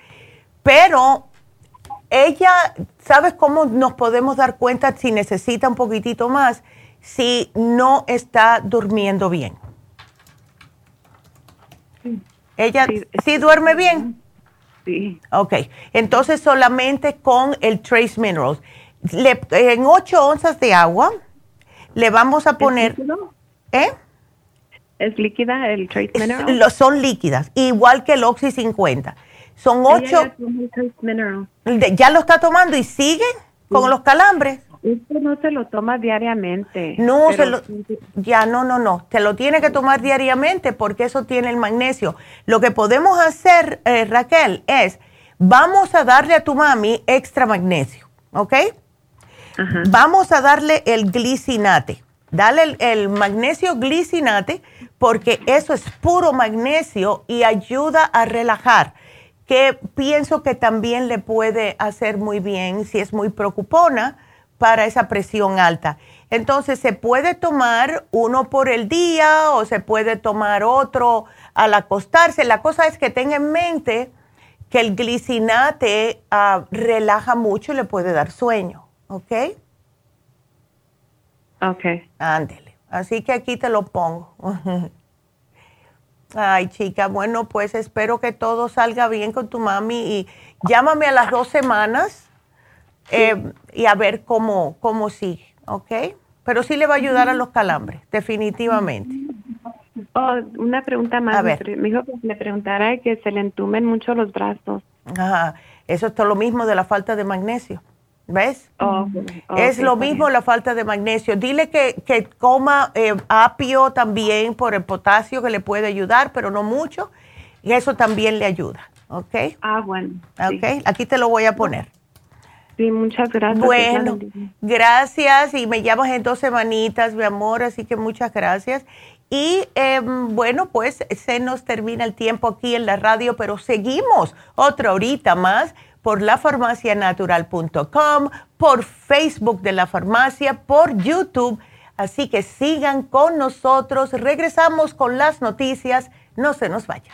pero ella, ¿sabes cómo nos podemos dar cuenta si necesita un poquitito más? Si no está durmiendo bien. ¿Ella sí, duerme bien? Sí. Ok, entonces solamente con el Trace Minerals. en 8 onzas de agua le vamos a poner... ¿Eh? ¿Es líquida el Trace Minerals? son líquidas, igual que el Oxy 50. Son 8... Ya lo está tomando y sigue con los calambres. Esto no se lo toma diariamente. No, se lo, ya no, no, no. Se lo tiene que tomar diariamente porque eso tiene el magnesio. Lo que podemos hacer, eh, Raquel, es vamos a darle a tu mami extra magnesio, ¿ok? Vamos a darle el glicinate. Dale el, el, magnesio glicinate porque eso es puro magnesio y ayuda a relajar, que pienso que también le puede hacer muy bien si es muy preocupona para esa presión alta. Entonces se puede tomar uno por el día o se puede tomar otro al acostarse. La cosa es que tenga en mente que el glicinate ah, relaja mucho y le puede dar sueño, ¿ok? Ok. Ándele. Así que aquí te lo pongo. *laughs* Ay, chica, bueno, pues espero que todo salga bien con tu mami y llámame a las dos semanas eh, y a ver cómo, cómo sigue, ¿ok? Pero sí le va a ayudar a los calambres, definitivamente. Oh, una pregunta más. A ver. Me dijo que le preguntara que se le entumen mucho los brazos. Ajá, eso es todo lo mismo de la falta de magnesio. ¿Ves? Oh, es lo mismo la falta de magnesio. Dile que, que coma eh, apio también por el potasio que le puede ayudar, pero no mucho. Y eso también le ayuda. ¿Ok? Ah, bueno. Ok, aquí te lo voy a poner. Sí, muchas gracias. Bueno, gracias y me llamas en dos semanitas, mi amor, así que muchas gracias. Y em, bueno, pues se nos termina el tiempo aquí en la radio, pero seguimos otra horita más por lafarmacianatural.com, por Facebook de la farmacia, por YouTube. Así que sigan con nosotros. Regresamos con las noticias. No se nos vayan.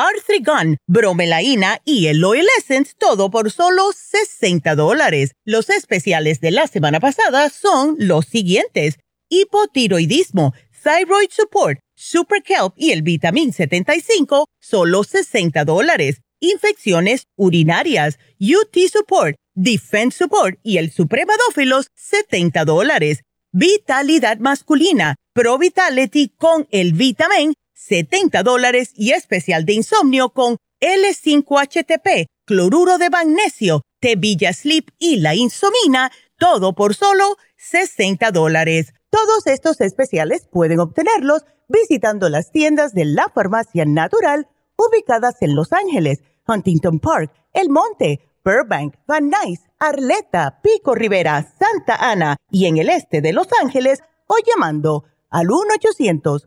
Arthrigon, bromelaína y el Oil Essence, todo por solo 60 dólares. Los especiales de la semana pasada son los siguientes. Hipotiroidismo, Thyroid Support, Super Kelp y el Vitamin 75, solo 60 dólares. Infecciones urinarias, UT Support, Defense Support y el Supremadófilos, 70 dólares. Vitalidad masculina, Pro Vitality con el Vitamin 70 dólares y especial de insomnio con L5HTP, cloruro de magnesio, Tevilla Sleep y la insomina, todo por solo 60 dólares. Todos estos especiales pueden obtenerlos visitando las tiendas de la farmacia natural ubicadas en Los Ángeles, Huntington Park, El Monte, Burbank, Van Nuys, Arleta, Pico Rivera, Santa Ana y en el este de Los Ángeles o llamando al 1 800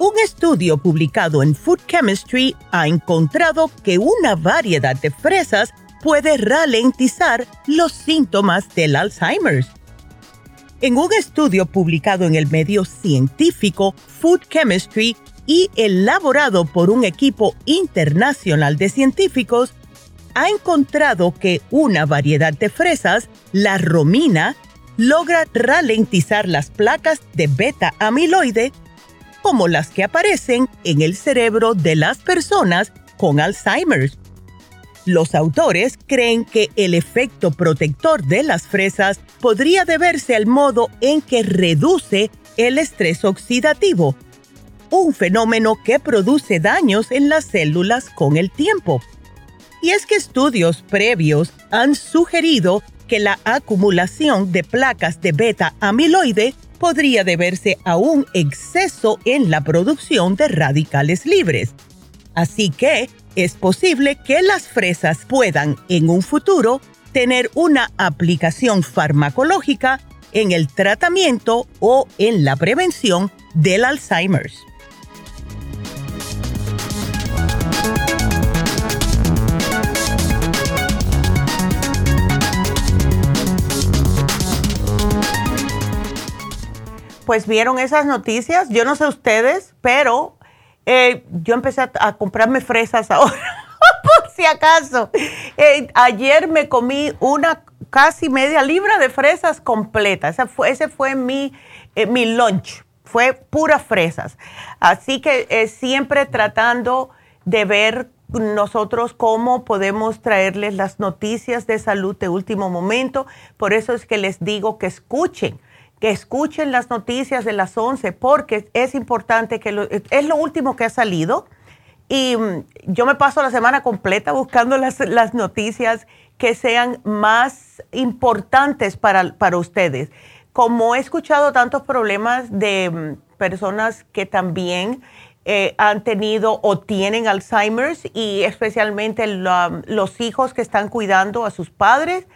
Un estudio publicado en Food Chemistry ha encontrado que una variedad de fresas puede ralentizar los síntomas del Alzheimer. En un estudio publicado en el medio científico Food Chemistry y elaborado por un equipo internacional de científicos, ha encontrado que una variedad de fresas, la romina, logra ralentizar las placas de beta amiloide como las que aparecen en el cerebro de las personas con Alzheimer. Los autores creen que el efecto protector de las fresas podría deberse al modo en que reduce el estrés oxidativo, un fenómeno que produce daños en las células con el tiempo. Y es que estudios previos han sugerido que la acumulación de placas de beta amiloide podría deberse a un exceso en la producción de radicales libres. Así que es posible que las fresas puedan en un futuro tener una aplicación farmacológica en el tratamiento o en la prevención del Alzheimer. Pues vieron esas noticias. Yo no sé ustedes, pero eh, yo empecé a, comprarme fresas ahora, *laughs* por si acaso. Eh, ayer me comí una casi media libra de fresas completa. Ese fue, ese fue mi, eh, mi lunch. Fue puras fresas. Así que siempre tratando de ver nosotros cómo podemos traerles las noticias de salud de último momento. Por eso es que les digo que escuchen que escuchen las noticias de las 11 porque es importante que es lo último que ha salido y mm, yo me paso la semana completa buscando las, noticias que sean más importantes para, para ustedes. como he escuchado tantos problemas de mm, personas que también eh, han tenido o tienen Alzheimer's y especialmente los hijos que están cuidando a sus padres,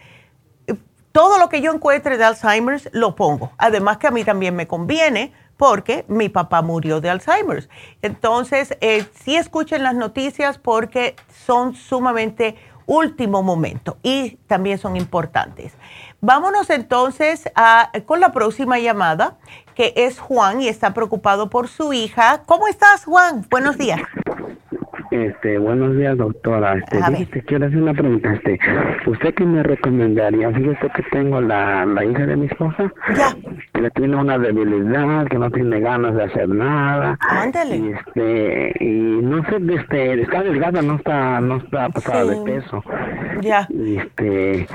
todo lo que yo encuentre de Alzheimer's lo pongo. Además que a mí también me conviene porque mi papá murió de Alzheimer's. Entonces, eh, sí escuchen las noticias porque son sumamente último momento y también son importantes. Vámonos entonces a, con la próxima llamada, que es Juan y está preocupado por su hija. ¿Cómo estás, Juan? Buenos días. Este, buenos días, doctora. Este, quiero hacer una pregunta. Este, ¿usted qué me recomendaría? Fíjese que tengo la, la hija de mi esposa. Ya. Que tiene una debilidad, que no tiene ganas de hacer nada. Ándale. Y este, y no sé, este, está delgada, no está, no está pasada de peso. Ya. Y este,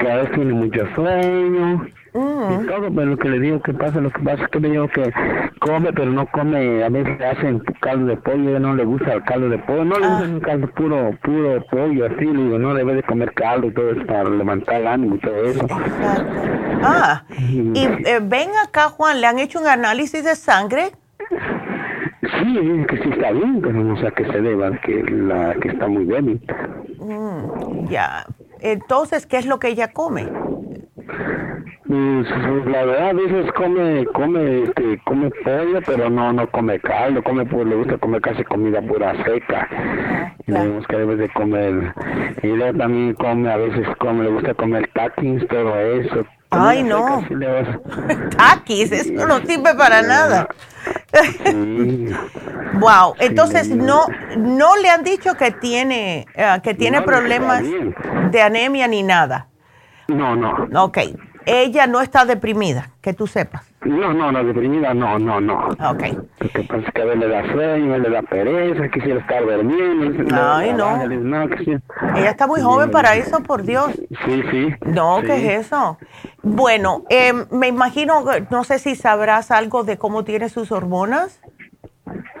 que a veces tiene mucho sueño y todo, pero lo que le digo que pasa, lo que pasa es que le digo que come, pero no come, a veces le hacen caldo de pollo, no le gusta el caldo de pollo, no le gusta un caldo puro, puro pollo, así, le digo, no debe de comer caldo y todo eso para levantar el ánimo y todo eso. Ah, y eh, ven acá, Juan, ¿le han hecho un análisis de sangre? Sí, que sí está bien, pero no sé a qué se deba, que, la, que está muy débil. Mm, ya, entonces, ¿qué es lo que ella come? Pues, la verdad a veces come come este come pollo pero no no come caldo come pues le gusta comer casi comida pura seca. Y le que debe de comer y luego también come a veces come le gusta comer taquis todo eso. Ay, no. *laughs* Taquis, eso no sirve para nada. wow, entonces no. no le han dicho que tiene eh, que tiene problemas de anemia ni nada. No, no. Ok, ella no está deprimida, que tú sepas. No, no, no, deprimida no, no, no. Ok. Lo que pasa que a veces le da sueño, a le da pereza, quisiera estar durmiendo. Ay, no. Ella está muy joven para eso, por Dios. Sí, sí. No, ¿qué es eso? Bueno, eh, me imagino, no sé si sabrás algo de cómo tiene sus hormonas.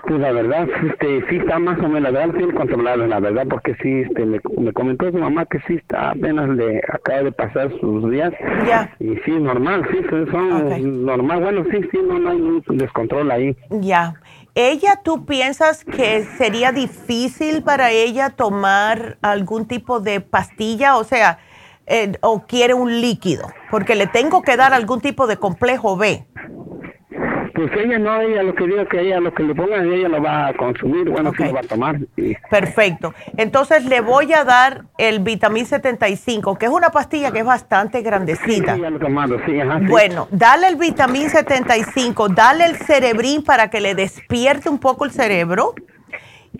Pues la verdad, este, sí está más o menos, la verdad, tiene controlado, la verdad, porque sí, este, me, me, comentó su mamá que sí está apenas le acaba de pasar sus días. Ya. Y sí, normal, sí, son normal, bueno, sí, sí, no, no hay un descontrol ahí. Ya. ¿Ella, tú piensas que sería difícil para ella tomar algún tipo de pastilla? O sea, eh, o quiere un líquido, porque le tengo que dar algún tipo de complejo B. Pues ella no, ella lo que diga que ella lo que le pongan, ella lo va a consumir, bueno, que lo va a tomar. Perfecto. Entonces le voy a dar el vitamín 75, que es una pastilla que es bastante grandecita. Sí, ya lo tomado, sí, ajá, Bueno, dale el vitamín 75, dale el cerebrín para que le despierte un poco el cerebro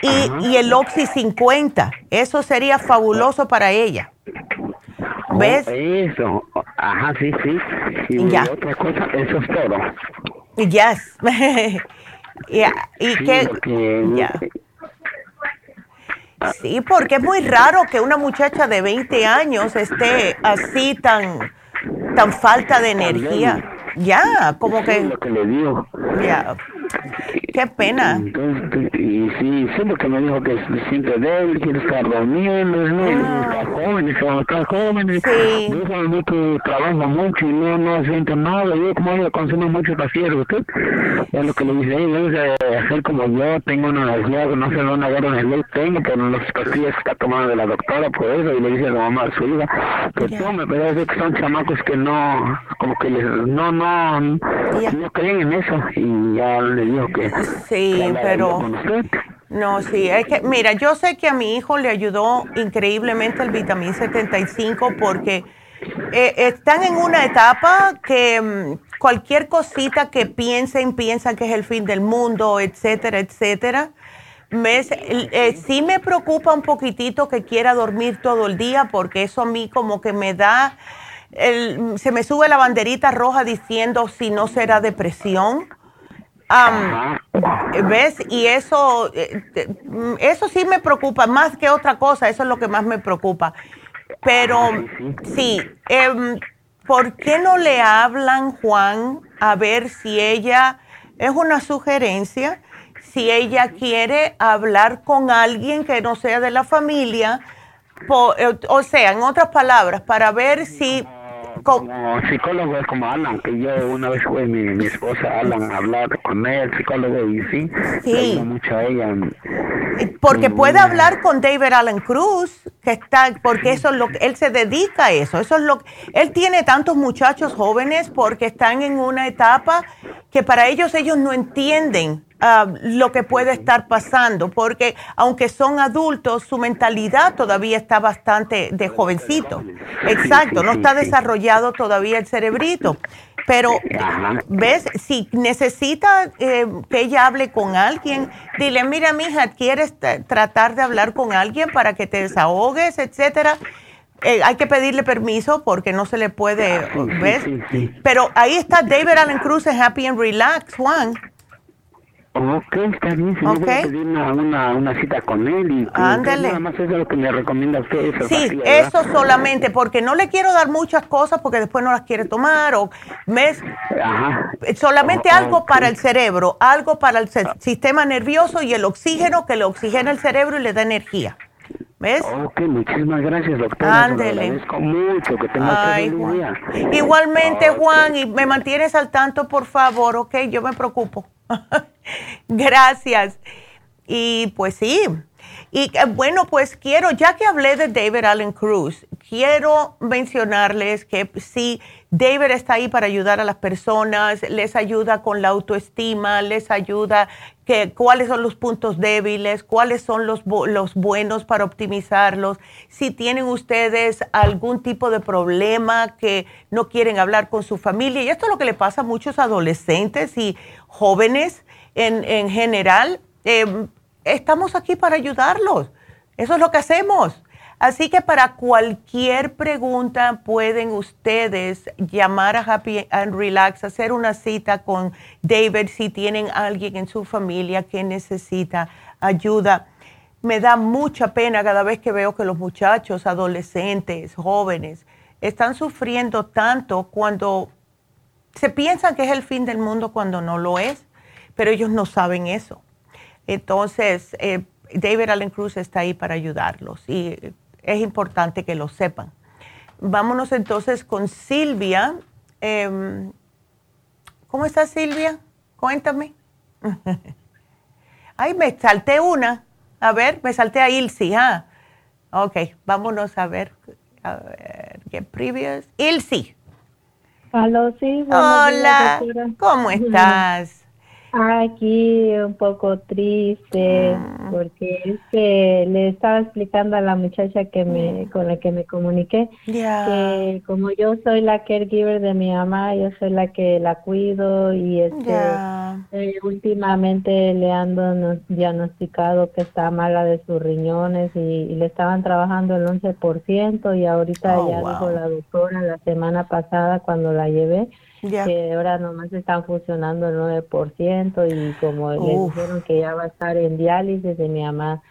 y, y el Oxy 50. Eso sería fabuloso para ella. ¿Ves? eso, ajá, sí, sí. Y ya. otra cosa, eso es todo. Yes. Y *laughs* que, Sí, porque es muy raro que una muchacha de 20 años esté así tan, tan falta de energía. Ya, como que... lo que le digo. Ya. Qué pena. Entonces, y sí, sí, porque me dijo que se siente débil, quiere estar durmiendo, ¿no? Ah. Está joven, está joven. Sí. Yo que trabaja mucho y no, no siente nada. Yo, como ella consume mucho pastillas, usted, es lo que le dice, debe hacer como yo, tengo una ansiedad, no sé dónde agarro en el tengo, pero las pastillas que está tomando de la doctora, por eso, y le dice a la mamá a su hija, que tome, pero es que son chamacos que no, como que les, no, no, no creen en eso, y ya le digo que... *laughs* Sí, pero... No, sí, es que, mira, yo sé que a mi hijo le ayudó increíblemente el vitamín 75 porque eh, están en una etapa que mm, cualquier cosita que piensen, piensan que es el fin del mundo, etcétera, etcétera. Me, eh, sí me preocupa un poquitito que quiera dormir todo el día porque eso a mí como que me da, el, se me sube la banderita roja diciendo si no será depresión ¿Ves? Y eso, eh, eso sí me preocupa, más que otra cosa, eso es lo que más me preocupa. Pero sí, eh, ¿por qué no le hablan, Juan, a ver si ella, es una sugerencia, si ella quiere hablar con alguien que no sea de la familia, eh, o sea, en otras palabras, para ver si como psicólogo es como Alan, que yo una vez fue mi, mi esposa Alan a hablar con él, psicólogo, y sí, sí. mucho a ella. Porque puede hablar con David Alan Cruz, que está, porque eso es lo que él se dedica a eso. Eso es lo él tiene tantos muchachos jóvenes porque están en una etapa que para ellos ellos no entienden ah, lo que puede estar pasando, porque aunque son adultos, su mentalidad todavía está bastante de jovencito. Exacto, no está desarrollado todavía el cerebrito. Pero, ¿ves? Si necesita eh, que ella hable con alguien, dile, mira, mija, ¿quieres tratar de hablar con alguien para que te desahogues, etcétera? Eh, hay que pedirle permiso porque no se le puede, ah, ¿ves? Pero ahí está David Allen Cruz en Happy and Relax, Juan. Ok, está bien, si okay. pedir una, una, una, cita con él y Ándale. nada más eso es lo que me recomienda usted. sí, eso solamente, porque no le quiero dar muchas cosas porque después no las quiere tomar o mes, Ajá. solamente algo para el cerebro, algo para el sistema nervioso y el oxígeno que le oxigena el cerebro y le da energía. ¿Ves? Ok, muchísimas gracias, doctora. Ándele. agradezco mucho. Que tenga Ay, día. Igualmente, Juan, y me mantienes al tanto, por favor, ok, yo me preocupo. *laughs* gracias. Y pues sí. Y eh, bueno, pues quiero, ya que hablé de David Allen Cruz, quiero mencionarles que sí, David está ahí para ayudar a las personas, les ayuda con la autoestima, les ayuda que cuáles son los puntos débiles, cuáles son los, los buenos para optimizarlos. Si tienen ustedes algún tipo de problema que no quieren hablar con su familia, y esto es lo que le pasa a muchos adolescentes y jóvenes en, en general, eh, estamos aquí para ayudarlos. Eso es lo que hacemos. Así que para cualquier pregunta pueden ustedes llamar a Happy and Relax, hacer una cita con David si tienen alguien en su familia que necesita ayuda. Me da mucha pena cada vez que veo que los muchachos, adolescentes, jóvenes, están sufriendo tanto cuando se piensan que es el fin del mundo cuando no lo es, pero ellos no saben eso. Entonces, eh, David Allen Cruz está ahí para ayudarlos y es importante que lo sepan. Vámonos entonces con Silvia. Em, ¿Cómo estás, Silvia? Cuéntame. *laughs* Ay, me salté una. A ver, me salté a Ilsi. Ah. Ok, vámonos a ver. A ver, ¿qué previous? Ilsi. Hola, sí. Hola, ¿cómo estás? Aquí un poco triste ah. porque es que le estaba explicando a la muchacha que me mm. con la que me comuniqué que como yo soy la caregiver de mi mamá, yo soy la que la cuido y este eh, últimamente le han diagnosticado que está mala de sus riñones y, le estaban trabajando el 11% y ahorita oh, ya dijo la doctora la semana pasada cuando la llevé que ahora nomás están funcionando el 9% y como le dijeron que ya va a estar en diálisis y mi mamá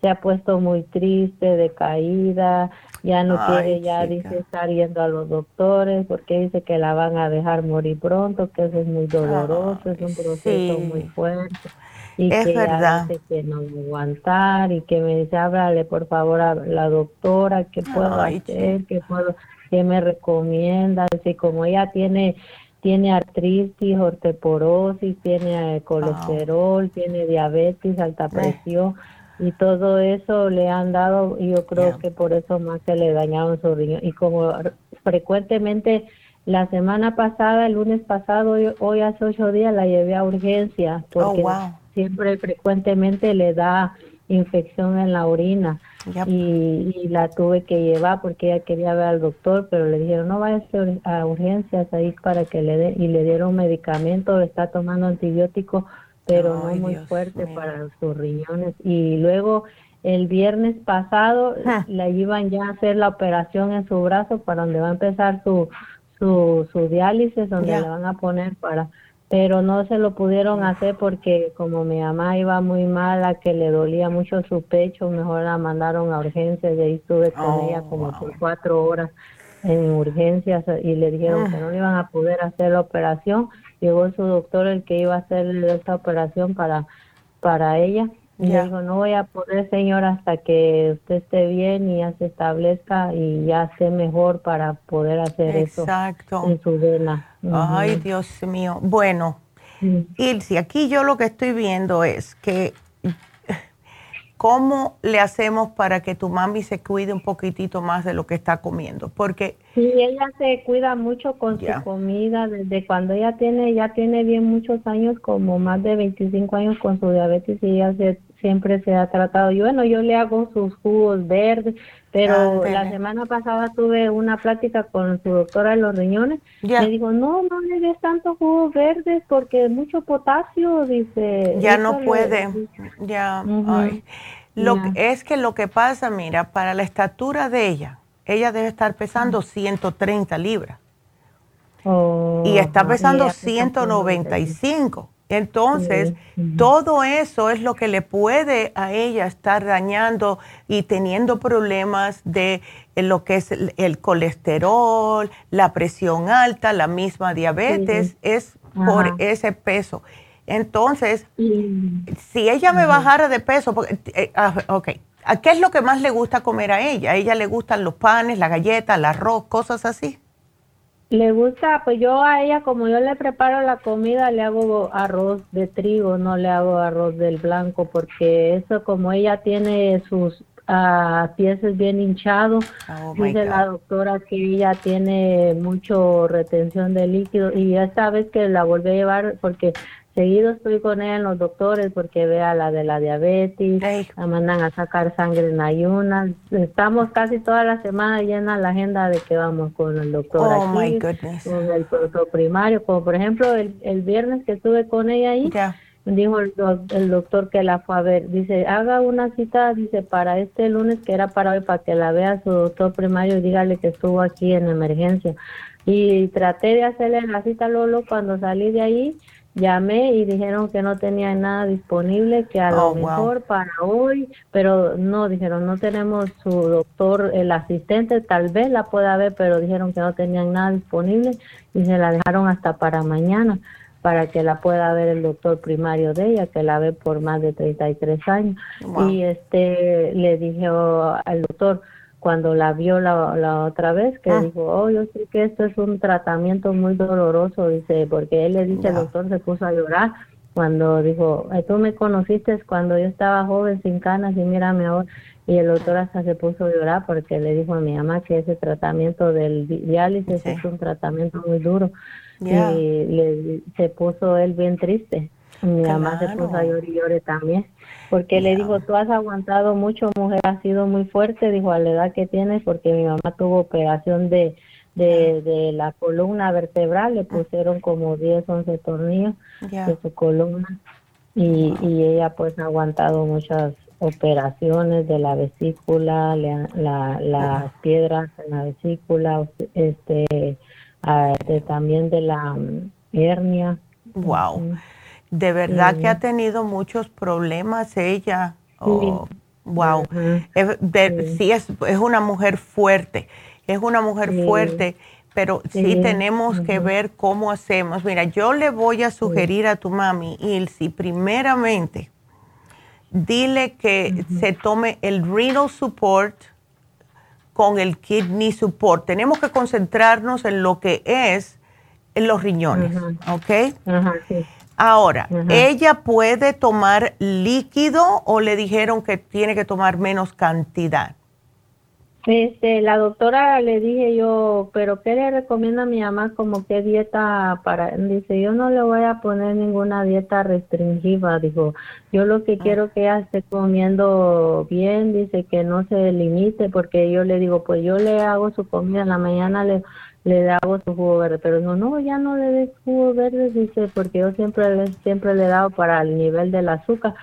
se ha puesto muy triste, decaída, ya no quiere, ya dice estar yendo a los doctores porque dice que la van a dejar morir pronto, que eso es muy doloroso, es un proceso muy fuerte y que verdad. dice que no a aguantar y que me dice, háblale por favor a la doctora, ¿qué puedo hacer? ¿Qué puedo? ¿Qué me recomienda? Así como ella tiene tiene artritis, osteoporosis, tiene colesterol, tiene diabetes, alta presión y todo eso le han dado y yo creo que por eso más se le dañaron su riñón y como frecuentemente la semana pasada, el lunes pasado, hoy, hace ocho días la llevé a urgencia porque oh, siempre frecuentemente le da infección en la orina y, la tuve que llevar porque ella quería ver al doctor, pero le dijeron no vaya a urgencias ahí para que le den y le dieron medicamento, está tomando antibiótico, pero no muy fuerte para sus riñones. Y luego el viernes pasado la iban ya a hacer la operación en su brazo para donde va a empezar su su, su diálisis, donde le van a poner para pero no se lo pudieron hacer porque como mi mamá iba muy mala, que le dolía mucho su pecho, mejor la mandaron a urgencias y ahí estuve con ella como por cuatro horas en urgencias y le dijeron que no le iban a poder hacer la operación. Llegó su doctor el que iba a hacer esta operación para, para ella Y dijo, no voy a poder, señor, hasta que usted esté bien y ya se establezca y ya esté mejor para poder hacer Exacto. eso en su vena. Ay, Dios mío. Bueno, Ilse, aquí yo lo que estoy viendo es que ¿cómo le hacemos para que tu mami se cuide un poquitito más de lo que está comiendo? Porque sí, ella se cuida mucho con su comida desde cuando ella tiene ya tiene bien muchos años, como más de 25 años con su diabetes y ella se, siempre se ha tratado. Y bueno, yo le hago sus jugos verdes, pero la semana pasada tuve una plática con su doctora de los riñones. Me dijo, no, no le des tantos jugos verdes porque mucho potasio, dice. Ya no puede, ya. Lo, Es que lo que pasa, mira, para la estatura de ella, ella debe estar pesando 130 libras. Oh, y está pesando 195. Entonces, todo eso es lo que le puede a ella estar dañando y teniendo problemas de lo que es el, colesterol, la presión alta, la misma diabetes, es por ese peso. Entonces, si ella me bajara de peso, eh, ah, ok, ¿qué es lo que más le gusta comer a ella? ¿A ella le gustan los panes, la galleta, el arroz, cosas así? Le gusta, pues yo a ella, como yo le preparo la comida, le hago arroz de trigo, no le hago arroz del blanco, porque eso, como ella tiene sus uh, pies bien hinchados, oh, dice la doctora que ella tiene mucho retención de líquido y esta vez que la volví a llevar, porque Seguido estoy con ella en los doctores porque vea la de la diabetes, la mandan a sacar sangre en ayunas. Estamos casi toda la semana llena la agenda de que vamos con el doctor oh, aquí, con el doctor primario. Como por ejemplo el, el viernes que estuve con ella ahí, dijo el, el, doctor que la fue a ver, dice, haga una cita, dice, para este lunes que era para hoy, para que la vea su doctor primario y dígale que estuvo aquí en emergencia. Y traté de hacerle la cita Lolo cuando salí de ahí llamé y dijeron que no tenían nada disponible, que a lo oh, mejor para hoy, pero no, dijeron, no tenemos su doctor, el asistente, tal vez la pueda ver, pero dijeron que no tenían nada disponible y se la dejaron hasta para mañana para que la pueda ver el doctor primario de ella, que la ve por más de 33 años. Y este le dije al doctor, cuando la vio la, la otra vez, que ah. dijo, oh, yo sé que esto es un tratamiento muy doloroso, dice, porque él le dice, el doctor se puso a llorar cuando dijo, tú me conociste cuando yo estaba joven, sin canas, y mírame ahora. Y el doctor hasta se puso a llorar porque le dijo a mi mamá que ese tratamiento del diálisis es un tratamiento muy duro. Y le, se puso él bien triste. Mi mamá se puso a llorar y llore también. Porque le dijo, tú has aguantado mucho, mujer, has sido muy fuerte, dijo, a la edad que tienes, porque mi mamá tuvo operación de, de, la columna vertebral, le pusieron como 10, 11 tornillos de su columna y, y ella pues ha aguantado muchas operaciones de la vesícula, la, las piedras en la vesícula, este, también de la mm, hernia. Wow. De verdad que ha tenido muchos problemas ella. Oh, wow. sí, es, es, una mujer fuerte, es una mujer fuerte, pero sí, tenemos que ver cómo hacemos. Mira, yo le voy a sugerir a tu mami, Ilsi, primeramente, dile que se tome el renal support con el kidney support. Tenemos que concentrarnos en lo que es en los riñones, ¿ok? Ahora, ¿ella puede tomar líquido o le dijeron que tiene que tomar menos cantidad? Este, la doctora le dije yo, pero ¿qué le recomienda a mi mamá como qué dieta para? Dice, yo no le voy a poner ninguna dieta restringida, dijo, yo lo que ah. quiero que ella esté comiendo bien, dice que no se limite, porque yo le digo, pues yo le hago su comida en la mañana, le le daba su jugo verde, pero no, no, ya no le des jugo verde, dice, porque yo siempre, siempre le he dado para el nivel del azúcar,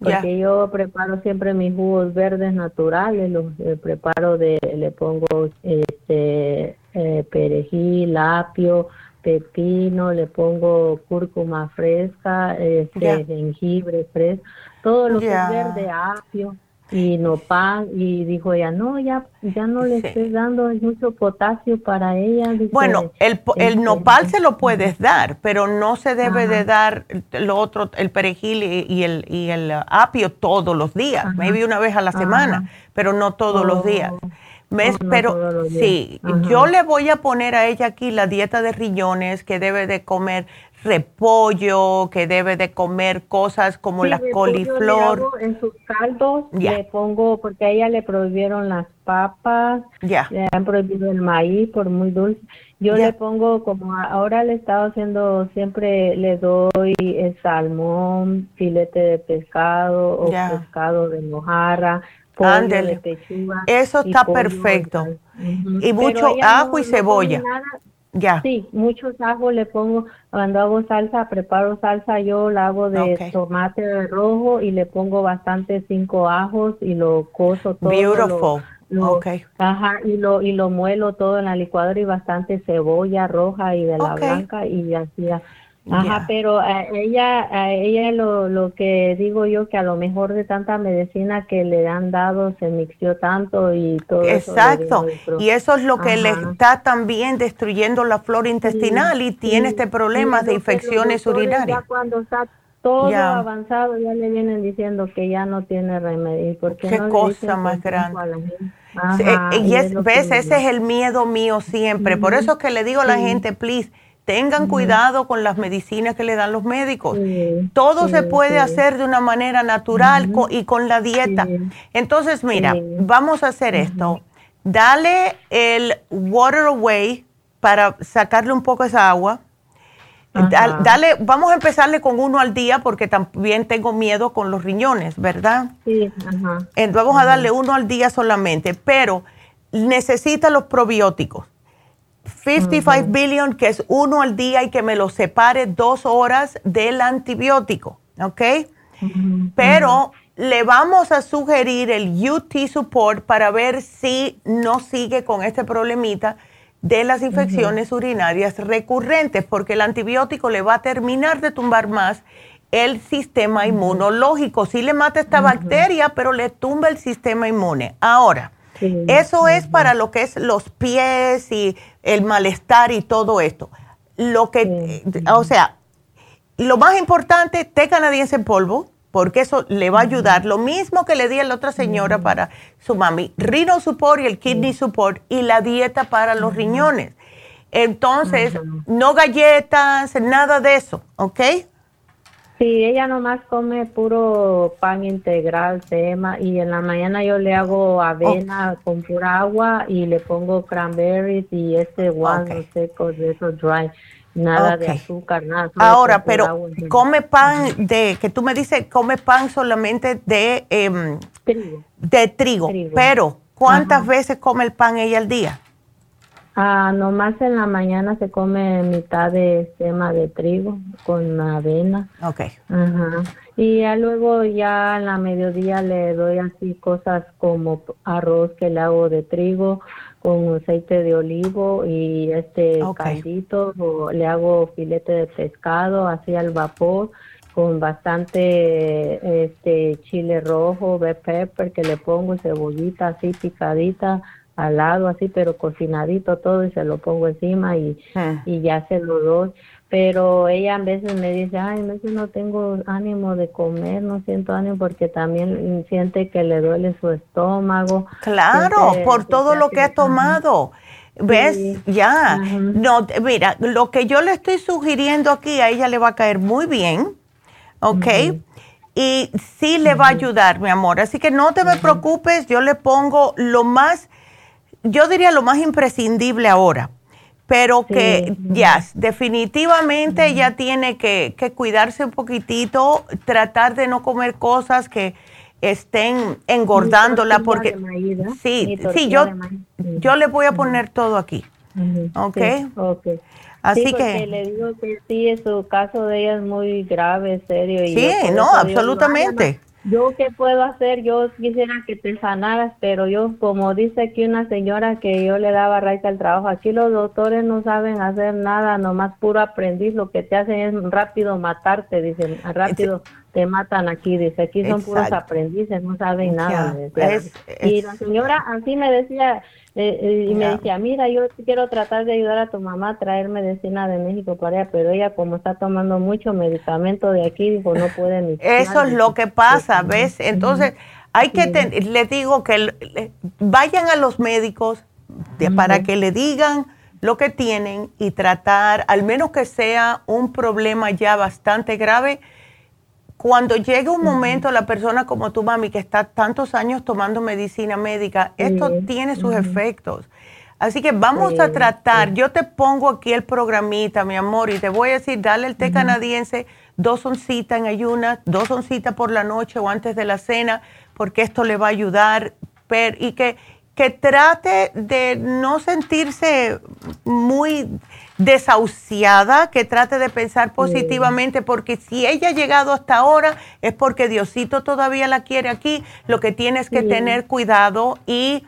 porque yo preparo siempre mis jugos verdes naturales, los eh, preparo de, le pongo este eh, perejil, apio, pepino, le pongo cúrcuma fresca, este, jengibre fresco, todo lo que es verde, apio y nopal y dijo ella no ya ya no le estoy dando mucho potasio para ella bueno el, el este, nopal se lo puedes dar pero no se debe de dar lo otro el perejil y, el y el apio todos los días maybe una vez a la semana pero no todos los días. Oh. ¿Ves? Pero sí, yo le voy a poner a ella aquí la dieta de riñones que debe de comer repollo, que debe de comer cosas como la coliflor. en sus caldos le pongo, porque a ella le prohibieron las papas, le han prohibido el maíz por muy dulce. Yo le pongo, como ahora le he estado haciendo, siempre le doy el salmón, filete de pescado o pescado de mojarra, Ándele. Eso está perfecto. Y mucho ajo y cebolla. Ya. Sí, mucho ajo le pongo, cuando hago salsa, preparo salsa, yo la hago de tomate rojo y le pongo bastante cinco ajos y lo coso todo. Beautiful. okay. Ajá, y lo, y lo muelo todo en la licuadora y bastante cebolla roja y de la blanca y así Ajá, pero a ella, a ella lo, lo que digo yo que a lo mejor de tanta medicina que le han dado se mixió tanto y todo Exacto, y eso es lo que le está también destruyendo la flora intestinal y tiene este problema de infecciones urinarias. Ya cuando está todo avanzado ya le vienen diciendo que ya no tiene remedio. Porque Qué cosa más grande. y es, ves, ese es el miedo mío siempre. Por eso es que le digo a la gente, please, Tengan cuidado con las medicinas que le dan los médicos. Todo se puede hacer de una manera natural y con la dieta. Entonces, mira, vamos a hacer esto. Dale el water away para sacarle un poco esa agua. Dale, vamos a empezarle con uno al día porque también tengo miedo con los riñones, ¿verdad? Sí, Entonces vamos a darle uno al día solamente, pero necesita los probióticos. 55 billion, que es uno al día y que me lo separe dos horas del antibiótico, ¿ok? Pero le vamos a sugerir el UT Support para ver si no sigue con este problemita de las infecciones urinarias recurrentes, porque el antibiótico le va a terminar de tumbar más el sistema inmunológico. Sí le mata esta bacteria, pero le tumba el sistema inmune. Ahora, eso es para lo que es los pies y el malestar y todo esto. Lo que, o sea, lo más importante, té canadiense en polvo, porque eso le va a ayudar. Lo mismo que le di a la otra señora para su mami, Rino Support y el Kidney Support y la dieta para los riñones. Entonces, no galletas, nada de eso, ¿ok? Sí, ella nomás come puro pan integral, sema, y en la mañana yo le hago avena con pura agua y le pongo cranberries y este guano seco de esos dry. Nada de azúcar, nada. Ahora, pero come pan de, que tú me dices, come pan solamente de, em, trigo. de trigo, pero ¿cuántas veces come el pan ella al día? Ah, nomás en la mañana se come mitad de sema de trigo con avena. Ok. Ajá. Y ya luego ya en la mediodía le doy así cosas como arroz que le hago de trigo con aceite de olivo y este caldito o le hago filete de pescado así al vapor con bastante este chile rojo, red pepper que le pongo cebollita así picadita al lado así, pero cocinadito todo y se lo pongo encima y, ah. y ya se lo doy. Pero ella a veces me dice, ay, a veces no tengo ánimo de comer, no siento ánimo porque también siente que le duele su estómago. Claro, por todo lo que ha tomado. ¿Ves? Ya. No, mira, lo que yo le estoy sugiriendo aquí a ella le va a caer muy bien, ¿ok? Y sí le va a ayudar, mi amor. Así que no te me preocupes, yo le pongo lo más yo diría lo más imprescindible ahora, pero que ya, definitivamente ella tiene que, cuidarse un poquitito, tratar de no comer cosas que estén engordándola, porque sí, sí, yo, yo le voy a poner todo aquí, ¿ok? Así que le digo que sí, su caso de ella es muy grave, serio. Y sí, no, absolutamente. Yo qué puedo hacer, yo quisiera que te sanaras, pero yo, como dice aquí una señora que yo le daba raíz al trabajo, aquí los doctores no saben hacer nada, nomás puro aprendiz, lo que te hacen es rápido matarte, dicen, rápido te matan aquí, dice, aquí son puros aprendices, no saben nada. y la señora así me decía, eh, eh, y me decía, mira, yo quiero tratar de ayudar a tu mamá a traer medicina de México para ella, pero ella como está tomando mucho medicamento de aquí, dijo, no puede ni. *laughs* Eso es lo que pasa, ¿ves? Entonces, hay que, les digo que vayan a los médicos para que le digan lo que tienen y tratar, al menos que sea un problema ya bastante grave, cuando llegue un momento, la persona como tu mami, que está tantos años tomando medicina médica, esto tiene sus efectos. Así que vamos a tratar, yo te pongo aquí el programita, mi amor, y te voy a decir, dale el té canadiense, dos oncitas en ayunas, dos oncitas por la noche o antes de la cena, porque esto le va a ayudar. y que, que trate de no sentirse muy desahuciada, que trate de pensar positivamente, porque si ella ha llegado hasta ahora es porque Diosito todavía la quiere aquí. Lo que tienes que tener cuidado y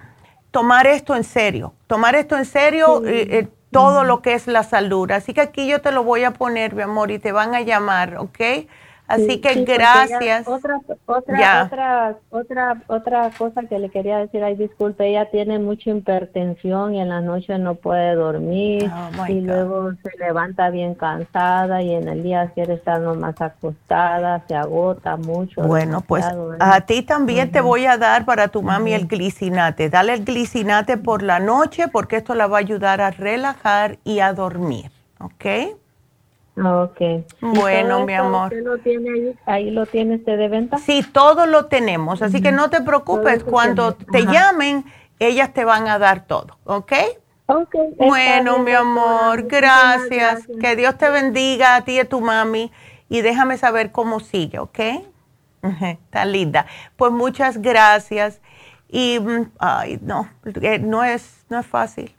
tomar esto en serio, tomar esto en serio. Eh, eh, todo lo que es la salud. Así que aquí yo te lo voy a poner, mi amor, y te van a llamar, ¿ok? Así que gracias. otra, otra, otra, otra, otra cosa que le quería decir, ay, disculpe, ella tiene mucha hipertensión y en la noche no puede dormir oh, y luego se levanta bien cansada y en el día quiere estar nomás acostada, se agota mucho. Bueno, pues ¿eh? a ti también te voy a dar para tu mami el glicinate. Dale el glicinate por la noche porque esto la va a ayudar a relajar y a dormir, ¿ok? Ok. Bueno, mi amor. lo tiene ahí? ¿Ahí lo tiene usted de venta? Sí, todo lo tenemos. Así que no te preocupes. Cuando te llamen, ellas te van a dar todo. ¿Ok? Ok. Bueno, mi amor, gracias. Que Dios te bendiga a ti y a tu mami. Y déjame saber cómo sigue, ¿ok? Está linda. Pues muchas gracias. Y, mm, ay, no, eh, no es, no es fácil.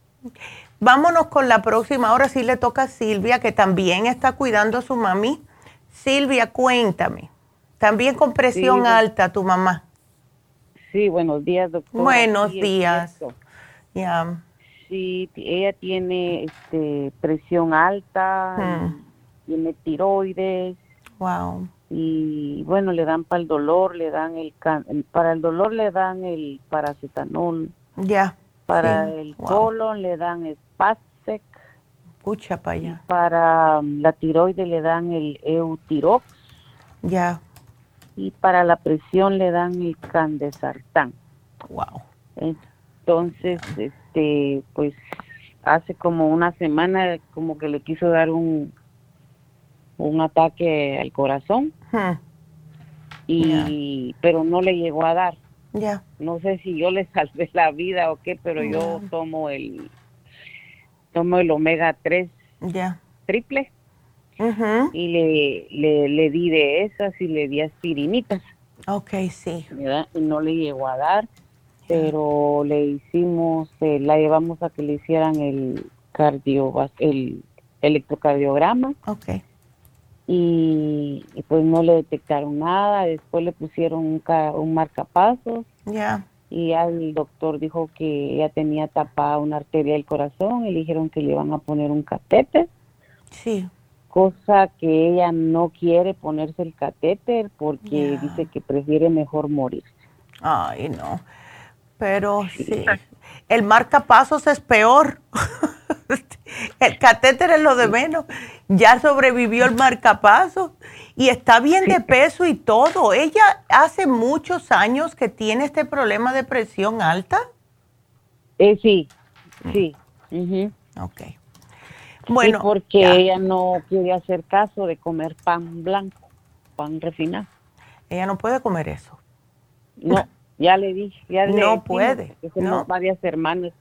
Vámonos con la próxima. Ahora sí le toca a Silvia, que también está cuidando a su mami. Silvia, cuéntame. También con presión alta, tu mamá. Sí, buenos días, doctora. Buenos días. Ya. Sí, ella tiene este, presión alta, hmm. tiene tiroides. Wow. Y bueno, le dan para el dolor, le dan el, para el dolor le dan el paracetamol. Ya. Para el colon le dan Spasec. Pucha para allá. Para um, la tiroide le dan el Eutirox. Ya. Y para la presión le dan el Candesartán. Wow. Entonces, este, pues hace como una semana como que le quiso dar un un ataque al corazón. Y pero no le llegó a dar. Ya. No sé si yo le *laughs* salvé la vida o qué, pero yo tomo el tomo el omega 3 ya. triple. Y le, le, le, di de esas y le di aspirinitas. Ok, sí. Y no le llegó a dar, pero le hicimos, eh, la llevamos a que le hicieran el cardio, el electrocardiograma. Ok y, pues no le detectaron nada. Después le pusieron un, un marcapasos. Ya. Y ya el doctor dijo que ella tenía tapada una arteria del corazón y le dijeron que le iban a poner un catéter. Sí. Cosa que ella no quiere ponerse el catéter porque dice que prefiere mejor morir. Ay, no. Pero sí. El marcapasos es peor. *laughs* *laughs* el catéter es lo de menos. Ya sobrevivió el marcapaso y está bien de peso y todo. ¿Ella hace muchos años que tiene este problema de presión alta? Eh, sí, sí. Ok. Bueno. porque ella no quiere hacer caso de comer pan blanco, pan refinado. Ella no puede comer eso. No, ya le dije. Ya no puede. no. varias hermanas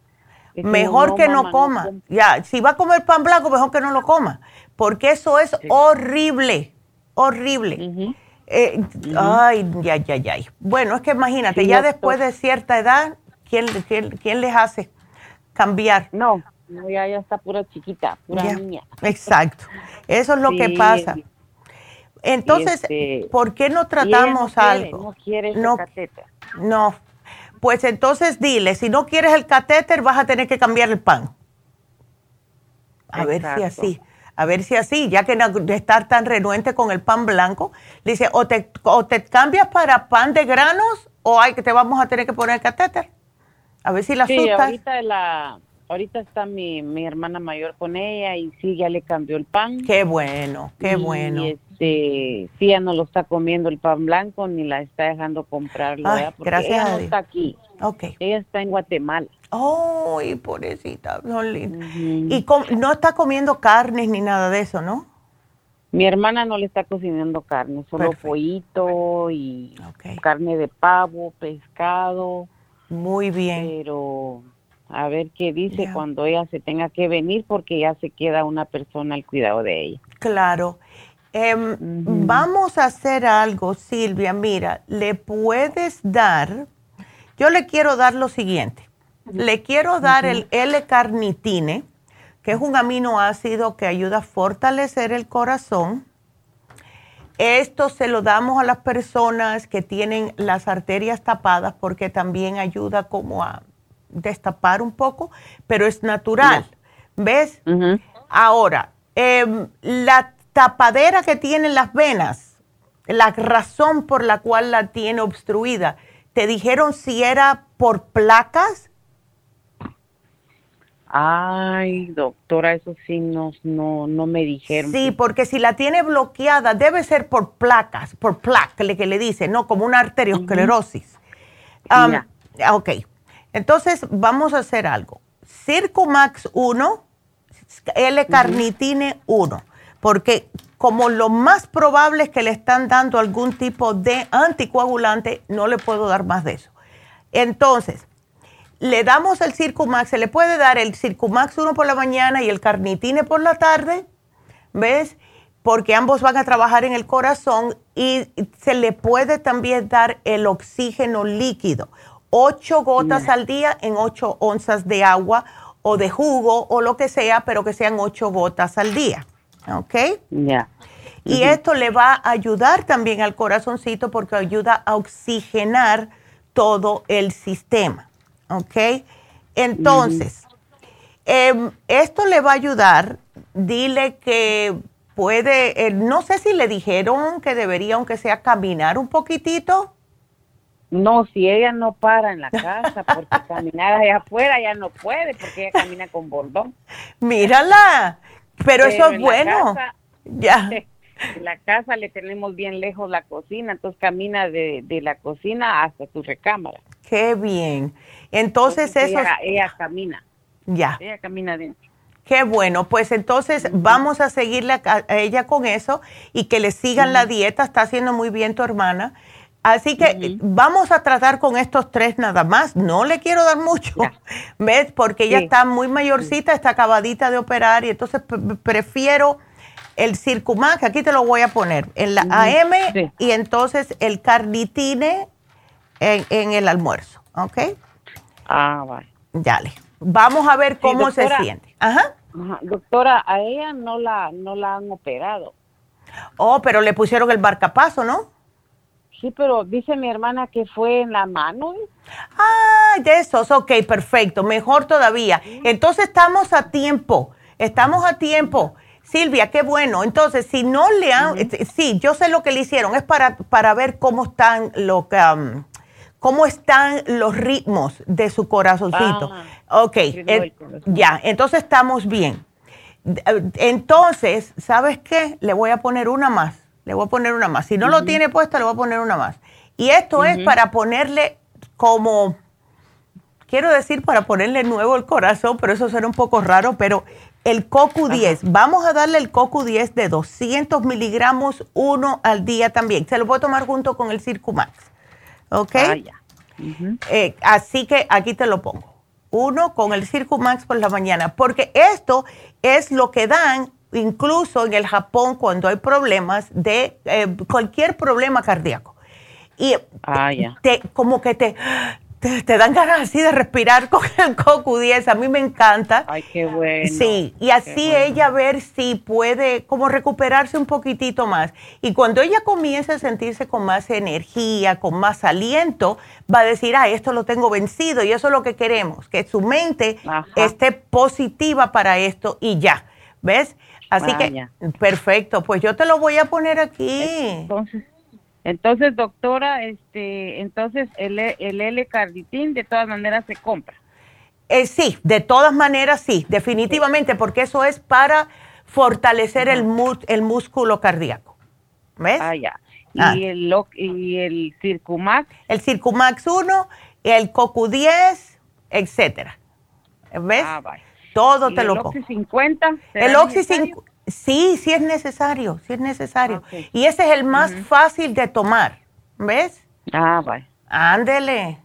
mejor que no coma. Ya, si va a comer pan blanco, mejor que no lo coma, porque eso es horrible, horrible. Eh, ay, ya, ya, ya. Bueno, es que imagínate, ya después de cierta edad, ¿quién, quién, les hace cambiar? No, ya, ya está pura chiquita, pura niña. Exacto, eso es lo que pasa. Entonces, Este, ¿por qué no tratamos no quiere, algo? No quiere No. Pues entonces dile, si no quieres el catéter, vas a tener que cambiar el pan. A ver si así. A ver si así, ya que no- de estar tan renuente con el pan blanco, le dice, o te, o te cambias para pan de granos o hay que te vamos a tener que poner el catéter. A ver si la Sí, asustas. ahorita la, ahorita está mi, mi hermana mayor con ella y sí, ya le cambió el pan. Qué bueno, qué Y, bueno. Este, sí, ya no lo está comiendo el pan blanco ni la está dejando comprarlo, Ay, ¿verdad? Porque gracias ella a no Dios. está aquí. Ok. Ella está en Guatemala. Ay, pobrecita, son lindas. Y com- no está comiendo carnes ni nada de eso, ¿no? Mi hermana no le está cocinando carne, solo Perfecto. pollito y carne de pavo, pescado. Muy bien. Pero a ver qué dice cuando ella se tenga que venir porque ya se queda una persona al cuidado de ella. Claro. Em, Vamos a hacer algo, Silvia. Mira, le puedes dar, yo le quiero dar lo siguiente. Le quiero dar el L-carnitine, que es un aminoácido que ayuda a fortalecer el corazón. Esto se lo damos a las personas que tienen las arterias tapadas porque también ayuda como a destapar un poco, pero es natural. ¿Ves? Ahora, em, la tapadera que tienen las venas, la razón por la cual la tiene obstruida, ¿te dijeron si era por placas? Ay, doctora, eso sí no, no, no me dijeron. Sí, porque si la tiene bloqueada, debe ser por placas, por placa, le- que le dice, ¿no? Como una arteriosclerosis. Am, Ok, entonces vamos a hacer algo. Circumax 1, L-carnitine 1, porque como lo más probable es que le están dando algún tipo de anticoagulante, no le puedo dar más de eso. Entonces, le damos el Circumax, se le puede dar el Circumax 1 por la mañana y el carnitine por la tarde, ¿ves? Porque ambos van a trabajar en el corazón y se le puede también dar el oxígeno líquido, ocho gotas al día en ocho onzas de agua o de jugo o lo que sea, pero que sean ocho gotas al día, ¿ok? Ya. Y esto le va a ayudar también al corazoncito porque ayuda a oxigenar todo el sistema. ¿Ok? Entonces, em, esto le va a ayudar. Dile que puede, eh, no sé si le dijeron que debería, aunque sea, caminar un poquitito. No, si ella no para en la casa, porque *laughs* caminar allá afuera ya no puede, porque ella camina con bordón. Mírala, pero, eso es bueno. casa- ya. *laughs* En la casa le tenemos bien lejos la cocina, entonces camina de, de la cocina hasta su recámara. Qué bien. Entonces, eso. ella, ella camina. Ya. Ella camina dentro. Qué bueno, pues entonces vamos a seguirle a, a ella con eso y que le sigan la dieta, está haciendo muy bien tu hermana. Así que vamos a tratar con estos tres nada más, no le quiero dar mucho, *laughs* ¿ves? Porque ella Sí. está muy mayorcita, está acabadita de operar y entonces pre- prefiero el Circumax, aquí te lo voy a poner, en la AM y entonces el carnitine en, en el almuerzo, ¿ok? Ah, vale. Dale, vamos a ver Sí, cómo se siente. Ajá. Ajá, Doctora, a ella no la, no la han operado. Oh, pero le pusieron el barcapaso, ¿no? Sí, pero dice mi hermana que fue en la mano. Ah, de esos, ok, perfecto, mejor todavía. Entonces estamos a tiempo, estamos a tiempo. Silvia, qué bueno. Entonces, si no le han, eh, sí, yo sé lo que le hicieron, es para, para ver cómo están lo que, um, cómo están los ritmos de su corazoncito. ok, ritmo del eh, ya, entonces estamos bien. Eh, Entonces, ¿sabes qué? Le voy a poner una más. Le voy a poner una más. Si no lo tiene puesto, le voy a poner una más. Y esto es para ponerle como, quiero decir, para ponerle nuevo el corazón, pero eso suena un poco raro, pero el CoQ10, vamos a darle el CoQ10 de 200 miligramos, uno al día también. Se lo puede tomar junto con el Circumax. ¿Ok? Ah, ya. Eh, así que aquí te lo pongo. Uno con el Circumax por la mañana, porque esto es lo que dan incluso en el Japón cuando hay problemas de eh, cualquier problema cardíaco. Y Ah, te, como que te, te, dan ganas así de respirar con el *laughs* CoQ10. A mí me encanta. Ay, qué bueno. Sí, y así ella ver si puede como recuperarse un poquitito más. Y cuando ella comience a sentirse con más energía, con más aliento, va a decir, ah, esto lo tengo vencido y eso es lo que queremos, que su mente esté positiva para esto y ya. ¿Ves? Así que, perfecto, pues yo te lo voy a poner aquí. Entonces, entonces, doctora, este, entonces el, el L-carnitin de todas maneras se compra. Eh, sí, de todas maneras sí, definitivamente, porque eso es para fortalecer el, el músculo cardíaco. ¿Ves? Ah, ya. ¿Y, ah. el, ¿Y el Circumax? El Circumax 1, el CoQ10, etcétera. ¿Ves? Ah, vaya. Todo te lo pongo. ¿El Oxy 50? El Oxy 50 Sí, sí es necesario, sí es necesario. Y ese es el más fácil de tomar, ¿ves? Ah, vale. Ándele.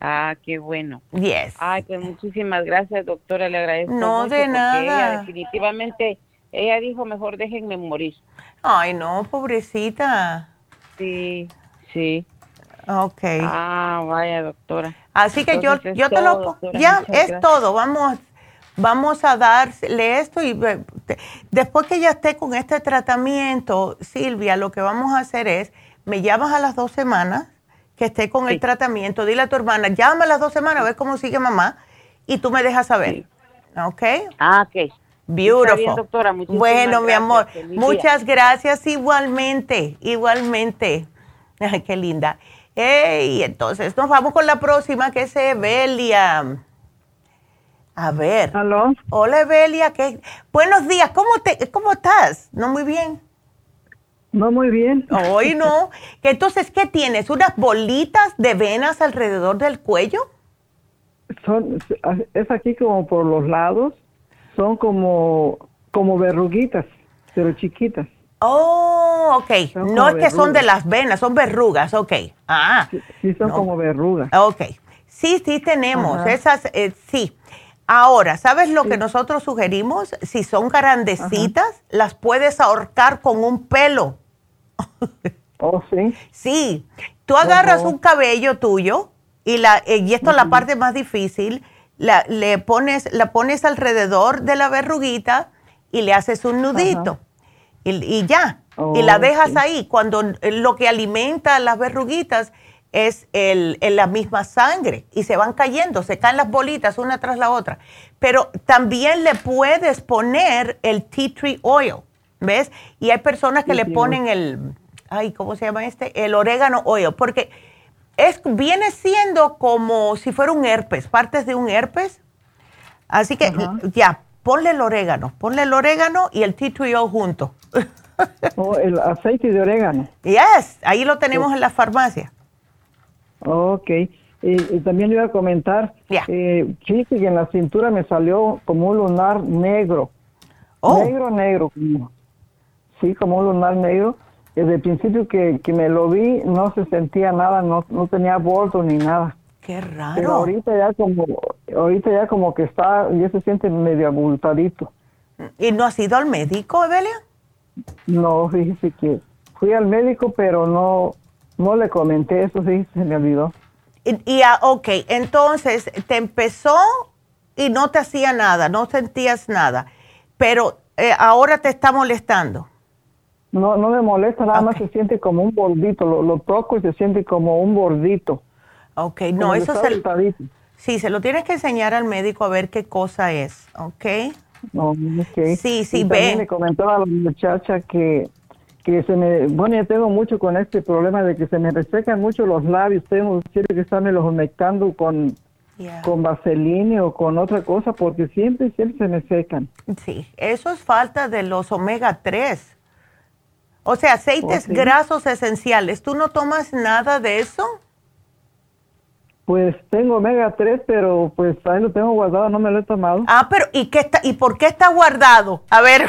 Ah, qué bueno. Yes. Ay, pues muchísimas gracias, doctora, le agradezco No, de nada. Ella definitivamente, ella dijo, mejor déjenme morir. Ay, no, pobrecita. Sí, sí. Ok. Ah, vaya, doctora. Así que yo, yo te lo... ya, es todo, vamos vamos a darle esto y después que ya esté con este tratamiento, Silvia, lo que vamos a hacer es, me llamas a las dos semanas que esté con el tratamiento, dile a tu hermana, llama a las dos semanas, a ver cómo sigue mamá y tú me dejas saber. ¿Ok? Ah, ok. Beautiful. doctora, bueno, mi amor, muchas gracias igualmente, igualmente. *laughs* qué linda. Y entonces nos vamos con la próxima que es Evelia. A ver. ¿Aló? Hola, Evelia. ¿qué? Buenos días. ¿Cómo, te, ¿Cómo estás? ¿No muy bien? No muy bien. Hoy no. *laughs* Entonces, ¿qué tienes? ¿Unas bolitas de venas alrededor del cuello? Son, es aquí como por los lados. Son como, como verruguitas, pero chiquitas. Oh, ok. no es que son de las venas, son verrugas, ok. Ah. Sí, son como verrugas. Ok. Sí, sí tenemos. Esas, eh, sí. Ahora, ¿sabes lo que nosotros sugerimos? Si son grandecitas, las puedes ahorcar con un pelo. oh, sí. Sí. Tú agarras un cabello tuyo y, la, eh, y esto es la parte más difícil, la, le pones, la pones alrededor de la verruguita y le haces un nudito. Y, ya. y la dejas ahí. Cuando lo que alimenta las verruguitas es el, la misma sangre y se van cayendo, se caen las bolitas una tras la otra. Pero también le puedes poner el tea tree oil, ¿ves? Y hay personas que le ponen el, ay, ¿cómo se llama este? El orégano oil, porque es, viene siendo como si fuera un herpes, partes de un herpes. Así que ya, ponle el orégano, ponle el orégano y el tea tree oil junto. o el aceite de orégano. *laughs* Yes, ahí lo tenemos en la farmacia. Ok. Y, también le iba a comentar, eh, sí, que en la cintura me salió como un lunar negro. Oh. Negro, negro. sí, como un lunar negro. Desde el principio que, me lo vi, no se sentía nada, no, no tenía bolso ni nada. Qué raro. Pero ahorita ya como, ahorita ya como que está, ya se siente medio abultadito. ¿Y no has ido al médico, Evelia? No, fíjese que fui al médico, pero no, no le comenté, eso sí, se me olvidó. Y, ok, entonces te empezó y no te hacía nada, no sentías nada, pero eh, ahora te está molestando. No, no me molesta, nada más se siente como un bordito, lo, toco y se siente como un bordito. Ok, no, eso se... Sí, se lo tienes que enseñar al médico a ver qué cosa es, ¿ok? No, okay. Sí, sí, ve. Me comentó a la muchacha que que se me, bueno, ya tengo mucho con este problema de que se me resecan mucho los labios, tengo quiero que estarme los humectando con, con vaselina o con otra cosa porque siempre, siempre se me secan. Sí, eso es falta de los omega 3. O sea, aceites grasos esenciales. ¿Tú no tomas nada de eso? Pues tengo omega 3, pero pues ahí lo tengo guardado, no me lo he tomado. Ah, pero ¿y qué está y por qué está guardado? A ver,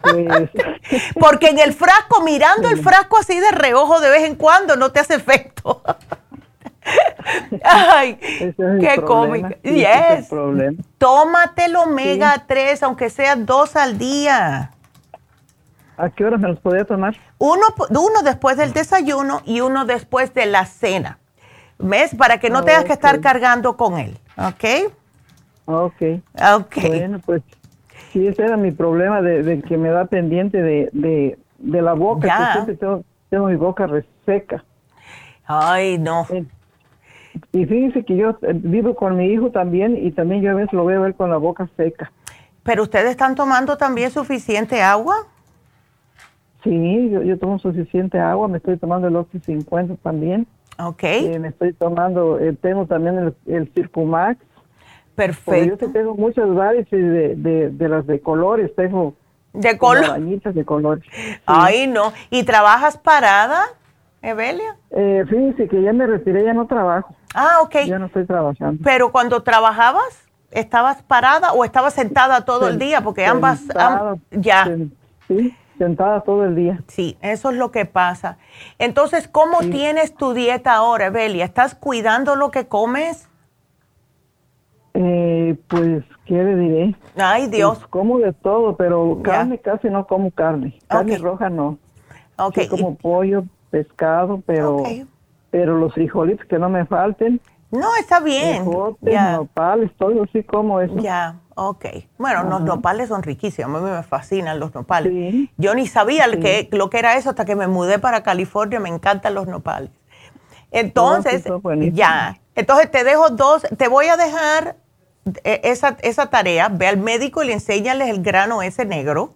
pues, *laughs* Porque en el frasco, mirando el frasco así de reojo de vez en cuando, no te hace efecto. *laughs* Ay, qué cómico. Yes. Tómate el omega 3, aunque sea dos al día. ¿A qué hora me los podía tomar? Uno, uno después del desayuno y uno después de la cena. ¿Ves? Para que no tengas que estar cargando con él, ¿ok? Ok. Ok. Bueno, pues sí, ese era mi problema de, que me da pendiente de, de, de la boca, que siempre tengo, tengo, mi boca reseca. Ay, no. Eh, y fíjense que yo eh, vivo con mi hijo también y también yo a veces lo veo ver con la boca seca. ¿Pero ustedes están tomando también suficiente agua? Sí, yo, tomo suficiente agua, me estoy tomando el Oxy 50 también. Ok. Eh, me estoy tomando, eh, tengo también el, el Circumax. Perfecto. yo tengo muchas varices de, de, de, las de colores, tengo de color. de colores. Ay, no. ¿Y trabajas parada, Evelia? Eh, fíjese que ya me retiré, ya no trabajo. Ah, ok. Ya no estoy trabajando. Pero cuando trabajabas, ¿estabas parada o estabas sentada todo el día? Porque ambas, ya. Sí, sentada todo el día. Sí, eso es lo que pasa. Entonces, ¿cómo tienes tu dieta ahora, Evelia? ¿Estás cuidando lo que comes? Eh, pues, ¿qué le diré? Ay, pues, Dios. como de todo, pero carne casi no como carne. Carne roja no. Ok. como pollo, pescado, pero pero los frijolitos que no me falten. No, está bien. Nopales, todo así como eso. Ya, ok. Bueno, los nopales son riquísimos, a mí me fascinan los nopales. Yo ni sabía que, lo que era eso hasta que me mudé para California, me encantan los nopales. Entonces, ya, entonces te dejo dos, te voy a dejar esa, esa tarea, ve al médico y le enséñales el grano ese negro.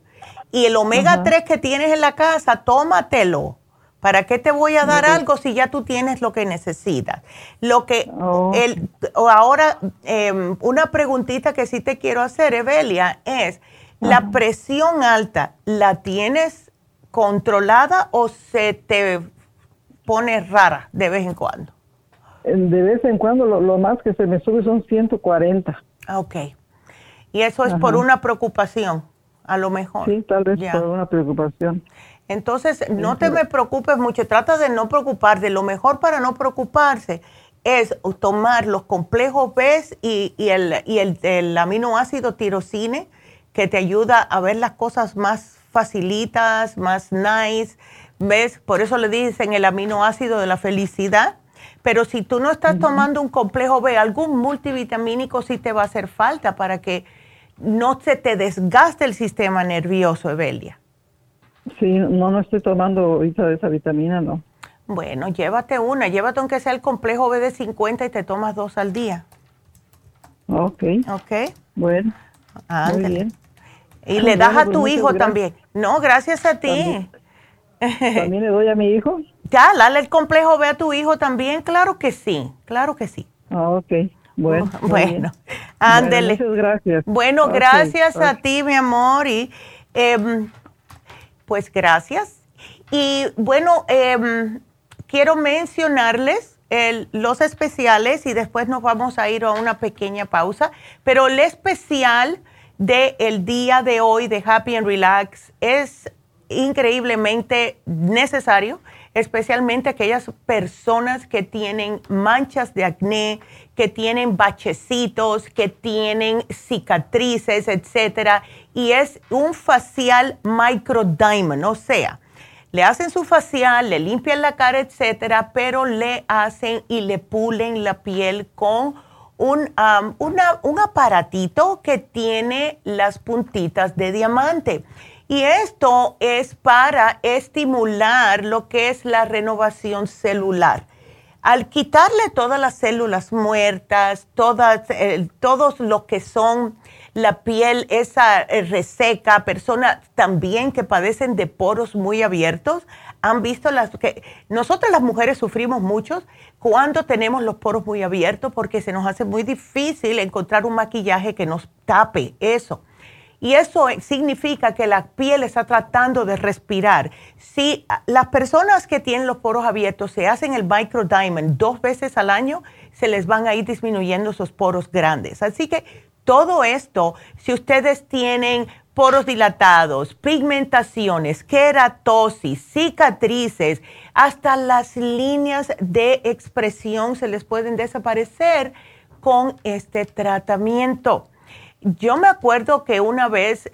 Y el omega 3 que tienes en la casa, tómatelo ¿Para qué te voy a dar algo si ya tú tienes lo que necesitas? Lo que oh. el, ahora, em, una preguntita que sí te quiero hacer, Evelia, es, ¿la presión alta la tienes controlada o se te pone rara de vez en cuando? De vez en cuando lo, más que se me sube son 140. Ah, ok. Y eso es por una preocupación, a lo mejor. Sí, tal vez por una preocupación. Entonces, no te me preocupes mucho, trata de no preocuparte. Lo mejor para no preocuparse es tomar los complejos B y, el, y el, aminoácido tirosine, que te ayuda a ver las cosas más facilitas, más nice. ¿Ves? Por eso le dicen el aminoácido de la felicidad. Pero si tú no estás tomando un complejo B, algún multivitamínico sí te va a hacer falta para que no se te desgaste el sistema nervioso, Evelia. Sí, no, no estoy tomando ahorita esa vitamina, no. Bueno, llévate una, llévate aunque sea el complejo B de 50 y te tomas dos al día. Ok. Ok. Bueno. Muy bien. Y le das a pues tu hijo también. No, gracias a ti. ¿También, le doy a mi hijo? Ya, dale el complejo B a tu hijo también, claro que sí, claro que sí. Ah, ok. Bueno, *laughs* bueno, ándele. muchas gracias. Bueno, gracias a ti, mi amor. Y eh, pues gracias. Y bueno, em, quiero mencionarles los especiales y después nos vamos a ir a una pequeña pausa, pero el especial del el día de hoy de Happy and Relax es increíblemente necesario, especialmente aquellas personas que tienen manchas de acné, que tienen bachecitos, que tienen cicatrices, etcétera, y es un facial microdiamond, o sea, le hacen su facial, le limpian la cara, etcétera, pero le hacen y le pulen la piel con un, un aparatito que tiene las puntitas de diamante. Y esto es para estimular lo que es la renovación celular. Al quitarle todas las células muertas, todas, eh, todos los que son la piel esa eh, reseca, personas también que padecen de poros muy abiertos, han visto las que nosotras las mujeres sufrimos mucho cuando tenemos los poros muy abiertos porque se nos hace muy difícil encontrar un maquillaje que nos tape eso. Y eso significa que la piel está tratando de respirar. Si las personas que tienen los poros abiertos se hacen el microdiamond dos veces al año, se les van a ir disminuyendo esos poros grandes. Así que todo esto, si ustedes tienen poros dilatados, pigmentaciones, queratosis, cicatrices, hasta las líneas de expresión se les pueden desaparecer con este tratamiento. Yo me acuerdo que una vez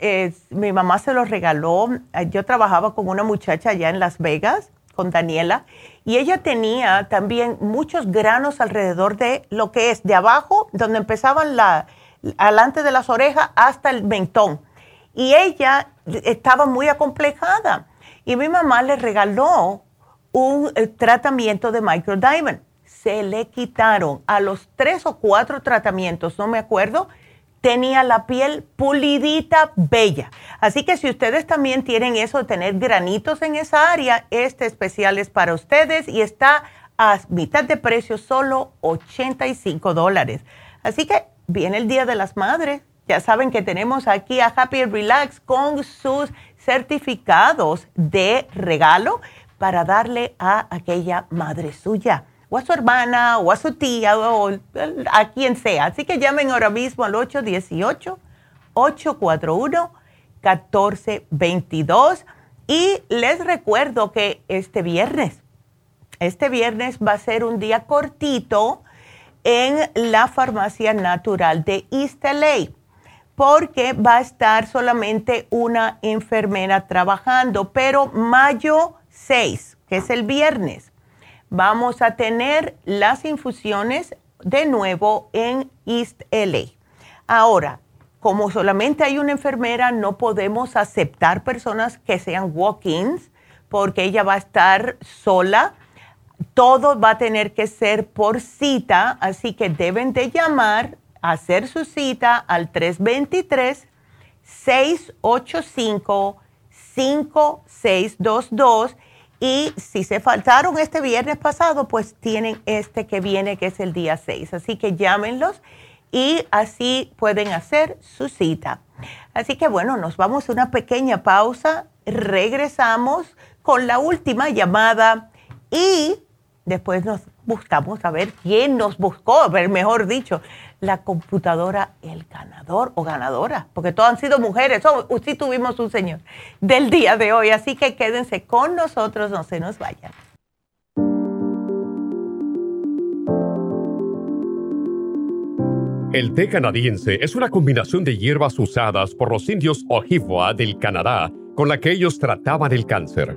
mi mamá se lo regaló. Eh, yo trabajaba con una muchacha allá en Las Vegas, con Daniela y ella tenía también muchos granos alrededor de lo que es de abajo, donde empezaban la, alante de las orejas hasta el mentón. Y ella estaba muy acomplejada. Y mi mamá le regaló un eh, tratamiento de microdiamond. Se le quitaron a los tres o cuatro tratamientos, no me acuerdo, tenía la piel pulidita, bella. Así que si ustedes también tienen eso tener granitos en esa área, este especial es para ustedes y está a mitad de precio, solo 85 dólares. Así que viene el Día de las Madres. Ya saben que tenemos aquí a Happy Relax con sus certificados de regalo para darle a aquella madre suya o a su hermana o a su tía o a quien sea. Así que llamen ahora mismo al 818-841-1422 y les recuerdo que este viernes, este viernes va a ser un día cortito en la farmacia natural de East LA porque va a estar solamente una enfermera trabajando, pero mayo 6, que es el viernes, vamos a tener las infusiones de nuevo en East LA. Ahora, como solamente hay una enfermera, no podemos aceptar personas que sean walk-ins porque ella va a estar sola. Todo va a tener que ser por cita, así que deben de llamar, hacer su cita al 323-685-5622 y si se faltaron este viernes pasado, pues tienen este que viene, que es el día 6. Así que llámenlos y así pueden hacer su cita. Así que bueno, nos vamos a una pequeña pausa, regresamos con la última llamada y después nos buscamos a ver quién nos buscó, mejor dicho, la computadora el ganador o ganadora, porque todas han sido mujeres, o sí tuvimos un señor del día de hoy, así que quédense con nosotros, no se nos vayan. El té canadiense es una combinación de hierbas usadas por los indios Ojibwa del Canadá con la que ellos trataban el cáncer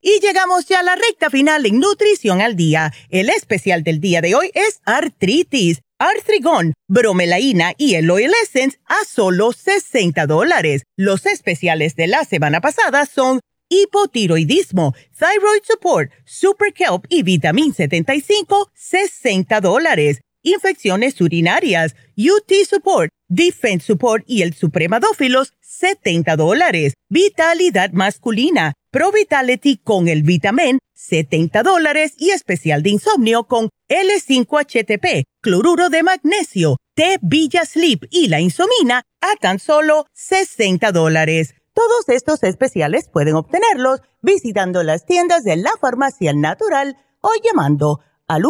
Y llegamos ya a la recta final en Nutrición al Día. El especial del día de hoy es artritis, artrigón, bromelaína y el oil essence a solo 60 dólares. Los especiales de la semana pasada son hipotiroidismo, thyroid support, super kelp y vitamin 75, 60 dólares. Infecciones urinarias, UT support, defense support y el supremadófilos, 70 dólares. Vitalidad masculina, Pro Vitality con el Vitamin, 70 dólares y especial de insomnio con L5HTP, cloruro de magnesio, T Villa Sleep y la insomina a tan solo 60 dólares. Todos estos especiales pueden obtenerlos visitando las tiendas de la farmacia natural o llamando al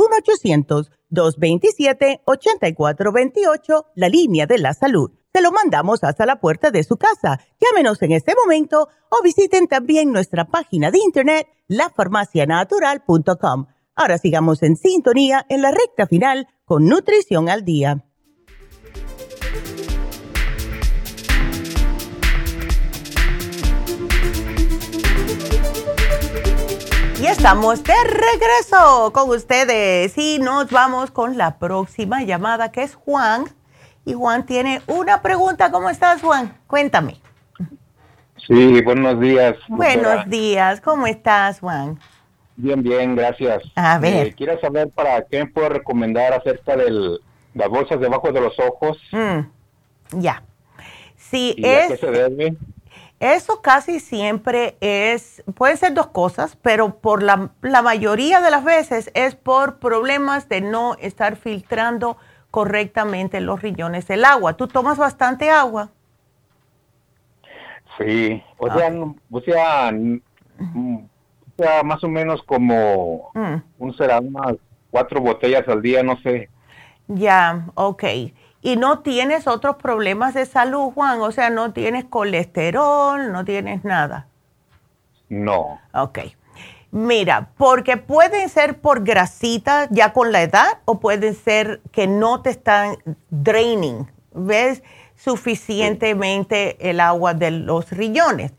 1-800-227-8428, la línea de la salud se lo mandamos hasta la puerta de su casa. Llámenos en este momento o visiten también nuestra página de internet lafarmacianatural.com. Ahora sigamos en sintonía en la recta final con Nutrición al Día. Y estamos de regreso con ustedes y nos vamos con la próxima llamada que es Juan. Y Juan tiene una pregunta. ¿Cómo estás, Juan? Cuéntame. Sí, buenos días. Buenos días. ¿Cómo estás, Juan? Bien, bien, gracias. A ver. Eh, quiero saber para qué me puedo recomendar acerca de las bolsas debajo de los ojos. Mm, ya. Si ¿Y a es... qué se debe? Eso casi siempre es, pueden ser dos cosas, pero por la, la, mayoría de las veces es por problemas de no estar filtrando correctamente los riñones el agua. ¿Tú tomas bastante agua? Sí, o sea, o sea, o sea, más o menos como Mm. un será unas cuatro botellas al día, no sé. Ya, ok. ¿Y no tienes otros problemas de salud, Juan? O sea, no tienes colesterol, no tienes nada. No. Ok. Mira, porque pueden ser por grasita ya con la edad o pueden ser que no te están draining, ¿ves? Suficientemente el agua de los riñones.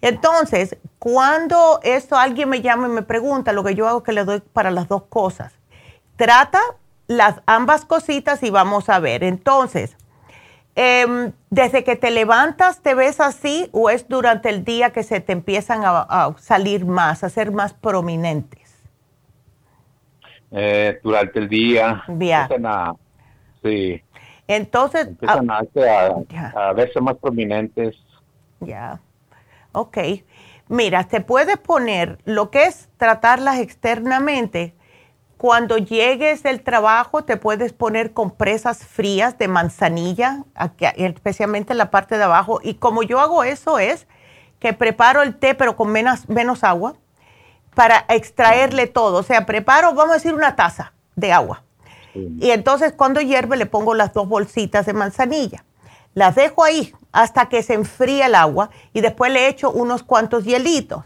Entonces, cuando esto alguien me llama y me pregunta, lo que yo hago es que le doy para las dos cosas. Trata las ambas cositas y vamos a ver. Entonces, em, desde que te levantas, ¿te ves así o es durante el día que se te empiezan a, a salir más, a ser más prominentes? Eh, durante el día. Empiezan a, sí, Entonces, empiezan a, a, a verse más prominentes. Ya. Ok. Mira, te puedes poner lo que es tratarlas externamente. Cuando llegues del trabajo, te puedes poner compresas frías de manzanilla, aquí- especialmente en la parte de abajo. Y como yo hago eso es que preparo el té, pero con menos, menos agua, para extraerle todo. O sea, preparo, vamos a decir, una taza de agua. Y entonces cuando hierve le pongo las dos bolsitas de manzanilla. Las dejo ahí hasta que se enfríe el agua y después le echo unos cuantos hielitos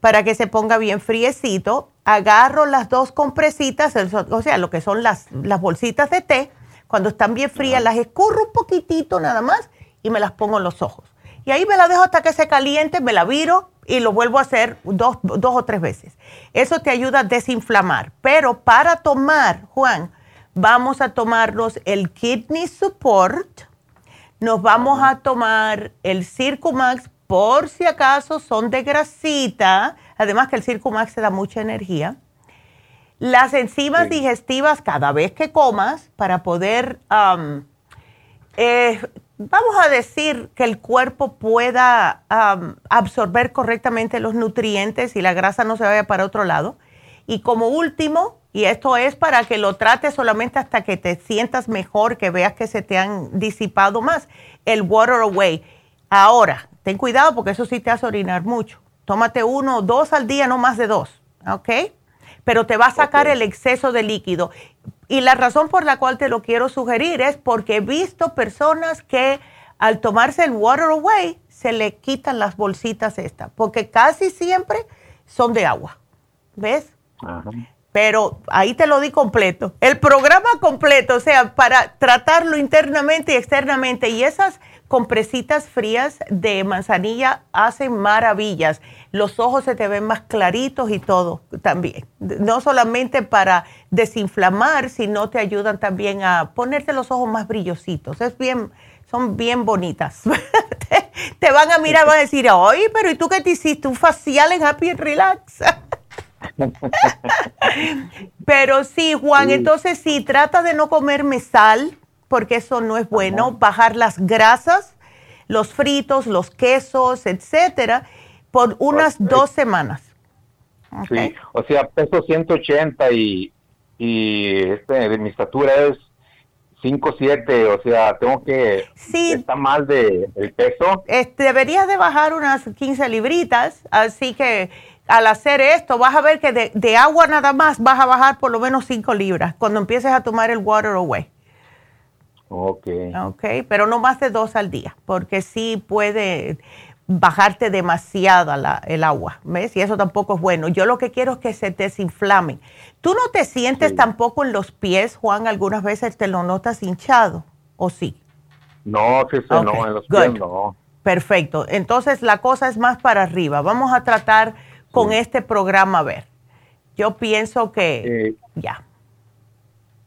para que se ponga bien friecito. Agarro las dos compresitas, el- o sea, lo que son las, las bolsitas de té. Cuando están bien frías las escurro un poquitito nada más y me las pongo en los ojos. Y ahí me la dejo hasta que se caliente, me la viro y lo vuelvo a hacer dos, dos o tres veces. Eso te ayuda a desinflamar. Pero para tomar, Juan, vamos a tomarnos el Kidney Support. Nos vamos a tomar el Circumax por si acaso son de grasita. Además que el Circumax te da mucha energía. Las enzimas digestivas cada vez que comas para poder, eh, vamos a decir, que el cuerpo pueda absorber correctamente los nutrientes y la grasa no se vaya para otro lado. Y como último, y esto es para que lo trates solamente hasta que te sientas mejor, que veas que se te han disipado más, el Water Away. Ahora, ten cuidado porque eso sí te hace orinar mucho. Tómate uno o dos al día, no más de dos, ¿ok? Pero te va a sacar el exceso de líquido. Y la razón por la cual te lo quiero sugerir es porque he visto personas que al tomarse el Water Away se le quitan las bolsitas estas, porque casi siempre son de agua. ¿Ves? Pero ahí te lo di completo. El programa completo, o sea, para tratarlo internamente y externamente. Y esas compresitas frías de manzanilla hacen maravillas. Los ojos se te ven más claritos y todo también. No solamente para desinflamar, sino te ayudan también a ponerte los ojos más brillositos. Es bien, son bien bonitas. *laughs* te, te van a mirar, van a decir, oye, pero ¿y tú qué te hiciste? ¿Un facial en Happy and Relax? *laughs* Pero sí, Juan, entonces sí, trata de no comerme sal, porque eso no es bueno. Bajar las grasas, los fritos, los quesos, etcétera, por unas dos semanas. Sí, o sea, peso 180 y, y este, de mi estatura es 5'7", o sea, tengo que... Sí. Está mal de el peso. Este, deberías de bajar unas 15 libritas, así que al hacer esto vas a ver que de, de agua nada más vas a bajar por lo menos 5 libras cuando empieces a tomar el water away. Ok. Ok, pero no más de dos al día, porque sí puede bajarte demasiado la, el agua, ¿ves? Y eso tampoco es bueno. Yo lo que quiero es que se desinflamen. ¿Tú no te sientes tampoco en los pies, Juan? Algunas veces te lo notas hinchado, ¿o sí? No, sí, sí, no, en los pies no. Perfecto. Entonces la cosa es más para arriba. Vamos a tratar con este programa a ver. Yo pienso que Eh, ya.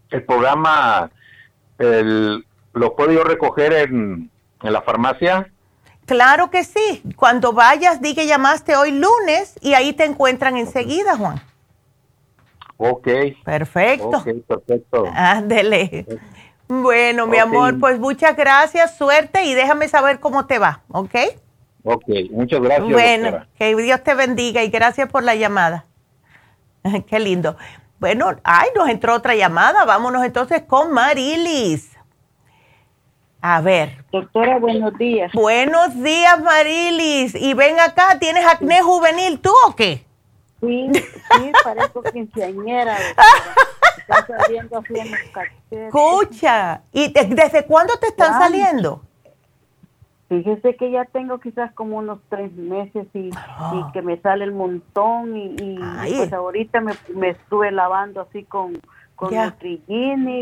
El programa, el, ¿lo puedo yo recoger en, en la farmacia? Claro que sí. Cuando vayas, di que llamaste hoy lunes y ahí te encuentran enseguida, Juan. Ok. Perfecto. Ok, perfecto. Ándele. Bueno, mi amor, pues muchas gracias, suerte y déjame saber cómo te va, ¿ok? Ok, muchas gracias. bueno, doctora. que Dios te bendiga y gracias por la llamada. *laughs* Qué lindo. Bueno, ay, nos entró otra llamada. Vámonos entonces con Marilis. A ver. Doctora, buenos días. Buenos días, Marilis. Y ven acá, ¿tienes acné juvenil tú o qué? Sí, sí, parezco quinceañera. Está saliendo así en los. Escucha. ¿Y de- desde cuándo te están saliendo? Fíjese que ya tengo quizás como unos tres meses y, y que me sale el montón y, pues ahorita me, me estuve lavando así con, con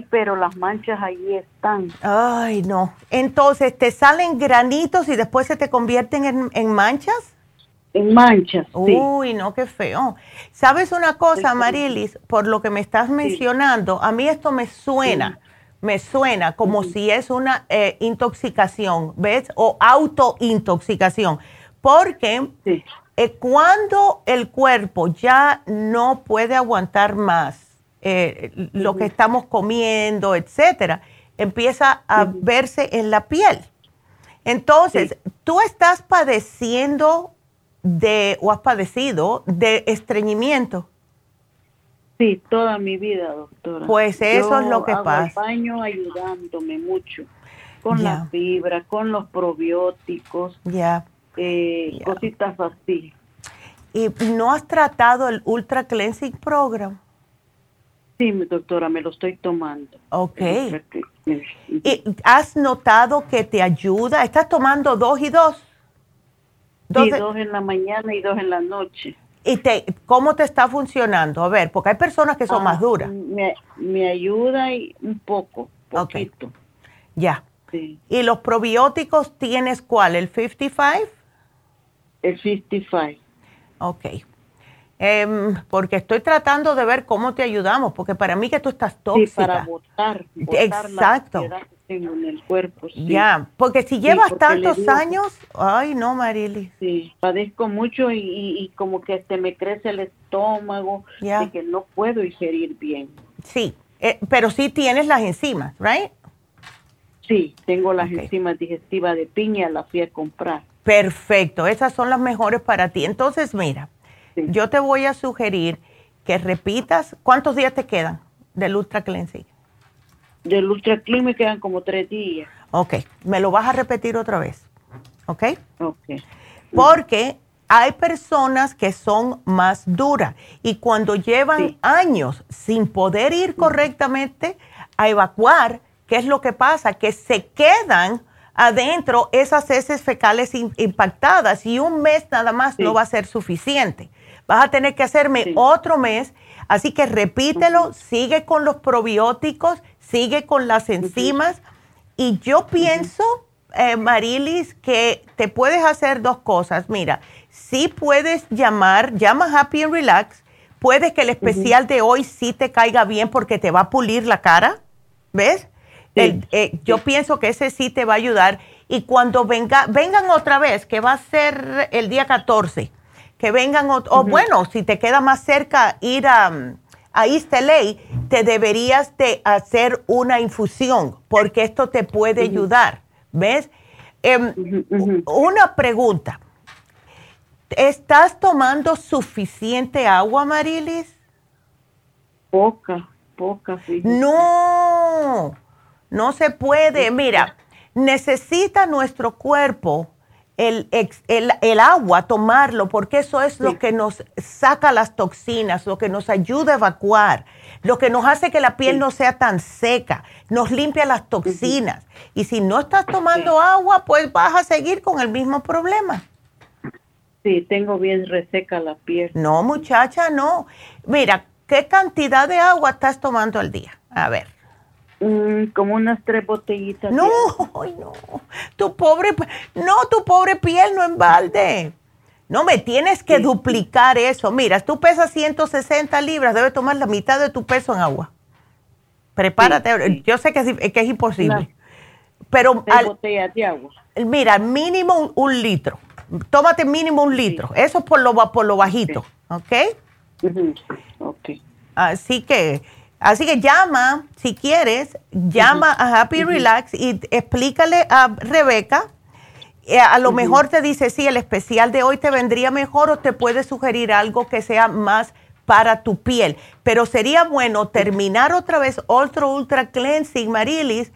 pero las manchas ahí están. Ay, no. Entonces, ¿te salen granitos y después se te convierten en, en manchas? En manchas, sí. Uy, no, qué feo. ¿Sabes una cosa, Marilis? Por lo que me estás mencionando, a mí esto me suena, me suena como si es una eh, intoxicación, ¿ves? O autointoxicación. Porque eh, cuando el cuerpo ya no puede aguantar más eh, lo que estamos comiendo, etcétera, empieza a verse en la piel. Entonces, tú estás padeciendo de, o has padecido de estreñimiento. Sí, toda mi vida, doctora. Pues eso Yo es lo que hago pasa. El baño ayudándome mucho con Ya. la fibra, con los probióticos, Ya. eh, cositas así. ¿Y no has tratado el Ultra Cleansing Program? Sí, doctora, me lo estoy tomando. Ok. ¿Y has notado que te ayuda? ¿Estás tomando dos y dos? Sí, de- dos en la mañana y dos en la noche. ¿Y te, cómo te está funcionando? A ver, porque hay personas que son Ah, más duras. Me, me ayuda y un poco, poquito. Ya. Sí. ¿Y los probióticos tienes cuál? ¿El 55? El 55. Ok. Em, porque estoy tratando de ver cómo te ayudamos, porque para mí que tú estás Sí, tóxica. para botar, botar Exacto. la que tengo en el cuerpo. sí. Ya, porque si Sí, llevas porque tantos digo- años, ay no, Marily. Sí, padezco mucho y, y- y como que se me crece el estómago, Ya. de que no puedo ingerir bien. Sí, eh, pero sí tienes las enzimas, ¿right? Sí, tengo las enzimas digestivas de piña, las fui a comprar. Perfecto, esas son las mejores para ti. Entonces, mira, yo te voy a sugerir que repitas, ¿cuántos días te quedan del Ultra Cleansing? Del Ultra Clean me quedan como tres días. Ok, me lo vas a repetir otra vez, ¿ok? Ok. Porque hay personas que son más duras y cuando llevan años sin poder ir correctamente a evacuar, ¿qué es lo que pasa? Que se quedan adentro esas heces fecales impactadas y un mes nada más no va a ser suficiente. Vas a tener que hacerme otro mes, así que repítelo, sigue con los probióticos, sigue con las enzimas y yo pienso, eh, Marilis, que te puedes hacer dos cosas. Mira, sí puedes llamar, llama Happy and Relax. Puede que el especial de hoy sí te caiga bien porque te va a pulir la cara. ¿Ves? El- eh, yo pienso que ese sí te va a ayudar. Y cuando venga, vengan otra vez, que va a ser el día 14, que vengan, o bueno, si te queda más cerca ir a, a East LA, te deberías de hacer una infusión, porque esto te puede ayudar, ¿ves? Em, Una pregunta. ¿Estás tomando suficiente agua, Marilis? Poca, poca, fíjate. No, no se puede. Mira, necesita nuestro cuerpo el, el, agua, tomarlo, porque eso es lo que nos saca las toxinas, lo que nos ayuda a evacuar, lo que nos hace que la piel no sea tan seca, nos limpia las toxinas. Y si no estás tomando agua, pues vas a seguir con el mismo problema. Sí, tengo bien reseca la piel. No, muchacha, no. Mira, ¿qué cantidad de agua estás tomando al día? A ver. Mm, como unas tres botellitas. No, ay, no. Tu pobre, no, tu pobre piel no en balde. No me tienes que duplicar eso. Mira, tú pesas 160 libras, debes tomar la mitad de tu peso en agua. Prepárate. Yo sé que es, que es imposible. pero al, botellas de agua. Mira, mínimo un, litro. Tómate mínimo un litro. Eso es por lo, por lo bajito. ¿Ok? Ok. Así que Así que llama, si quieres, llama a Happy Relax y explícale a Rebeca. Eh, a lo mejor te dice, sí, el especial de hoy te vendría mejor o te puede sugerir algo que sea más para tu piel. Pero sería bueno terminar otra vez otro Ultra Cleansing, Marilis,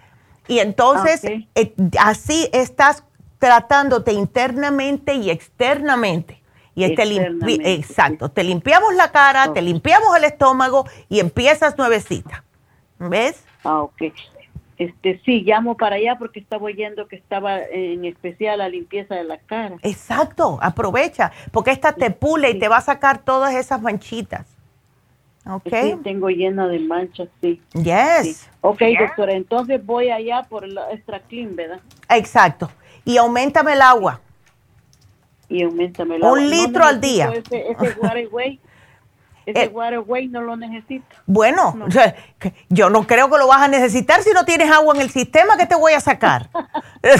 y entonces eh, así estás tratándote internamente y externamente. Y te exacto, te limpiamos la cara, te limpiamos el estómago y empiezas nuevecita. ¿Ves? Ah, ok. Este, sí, llamo para allá porque estaba oyendo que estaba en especial la limpieza de la cara. Exacto, aprovecha, porque esta te pule y te va a sacar todas esas manchitas. ¿Ok? Sí, tengo llena de manchas, sí. Yes. Ok, doctora, entonces voy allá por el extra clean, ¿verdad? Exacto. Y aumentame el agua y aumentame Un litro al día. Ese, ese *laughs* waterway, ese eh, waterway no lo necesito. Bueno, yo no creo que lo vas a necesitar si no tienes agua en el sistema que te voy a sacar. *laughs*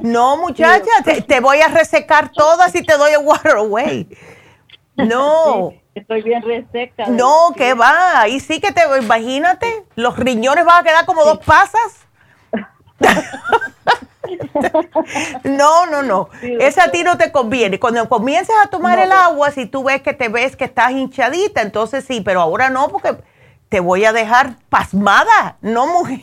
no, muchacha, te, voy a resecar todas y te doy el waterway. No. estoy bien reseca. No, que va, ahí sí que te, imagínate, los riñones van a quedar como dos pasas. *laughs* no, no, no. Esa a ti no te conviene. Cuando comiences a tomar el agua, si tú ves que te ves que estás hinchadita, entonces sí, pero ahora no, porque te voy a dejar pasmada, ¿no, mujer?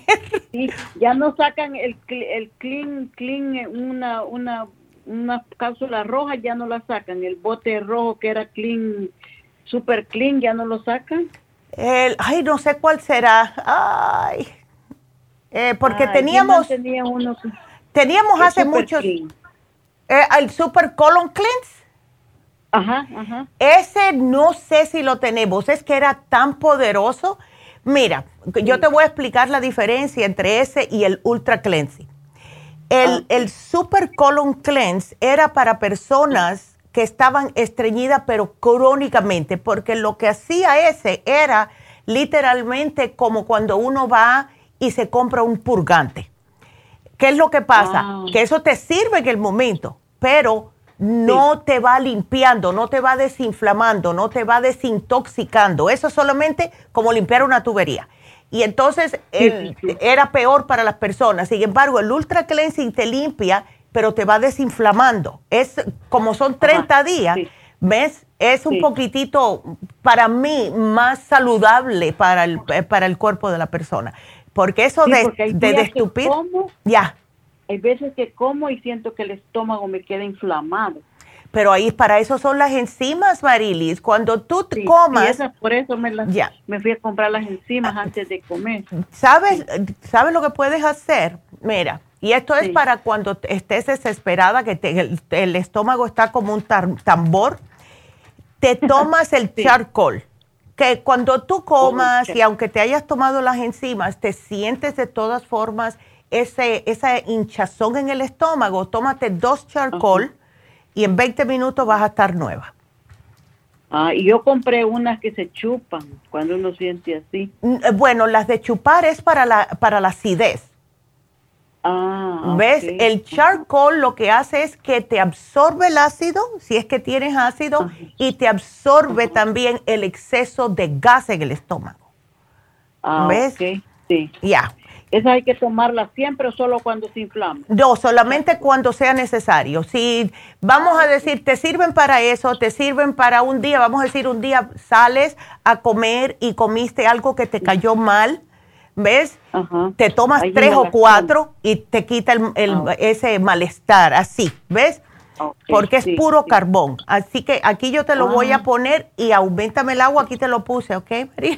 Sí, ya no sacan el, el clean, clean, una, una, una cápsula roja, ya no la sacan. El bote rojo que era clean, super clean, ya no lo sacan. El, ay, no sé cuál será. Ay. Eh, porque teníamos. Tenía uno Teníamos hace muchos. Eh, el Super Colon Cleanse. Ajá, ajá. Ese no sé si lo tenemos, es que era tan poderoso. Mira, yo te voy a explicar la diferencia entre ese y el Ultra Cleansing. El, ah. el Super Colon Cleanse era para personas que estaban estreñidas pero crónicamente, porque lo que hacía ese era literalmente como cuando uno va y se compra un purgante. ¿Qué es lo que pasa? Que eso te sirve en el momento, pero no te va limpiando, no te va desinflamando, no te va desintoxicando. Eso es solamente como limpiar una tubería. Y entonces era peor para las personas. Sin embargo, el Ultra Cleansing te limpia, pero te va desinflamando. Es como son 30 días, ¿ves? Es un poquitito, para mí, más saludable para el, para el cuerpo de la persona. Porque eso de, de destupir, ya. Hay veces que como y siento que el estómago me queda inflamado. Pero ahí para eso son las enzimas, Marilis. Cuando tú comas... por eso me, ya. me fui a comprar las enzimas antes de comer. ¿Sabes, ¿Sabes lo que puedes hacer? Mira, y esto es para cuando estés desesperada, que el, estómago está como un tambor. Te *laughs* tomas el charcoal que cuando tú comas y aunque te hayas tomado las enzimas, te sientes de todas formas ese, esa hinchazón en el estómago, tómate dos charcoal y en 20 minutos vas a estar nueva. Ah, y yo compré unas que se chupan cuando uno siente así. Eh, bueno, las de chupar es para la, para la acidez. Ah, ¿Ves? El charcoal lo que hace es que te absorbe el ácido, si es que tienes ácido, y te absorbe también el exceso de gas en el estómago. Ah, ¿Ves? Sí. Ya. ¿Esa hay que tomarla siempre o solo cuando se inflama? No, solamente cuando sea necesario. Si vamos a decir, te sirven para eso, te sirven para un día, vamos a decir un día sales a comer y comiste algo que te cayó mal, ¿ves? Te tomas tres o cuatro y te quita el, ah. ese malestar, así, ¿ves? Porque es puro carbón. Así que aquí yo te lo voy a ah. poner y aumentame el agua, aquí te lo puse, ¿ok, María?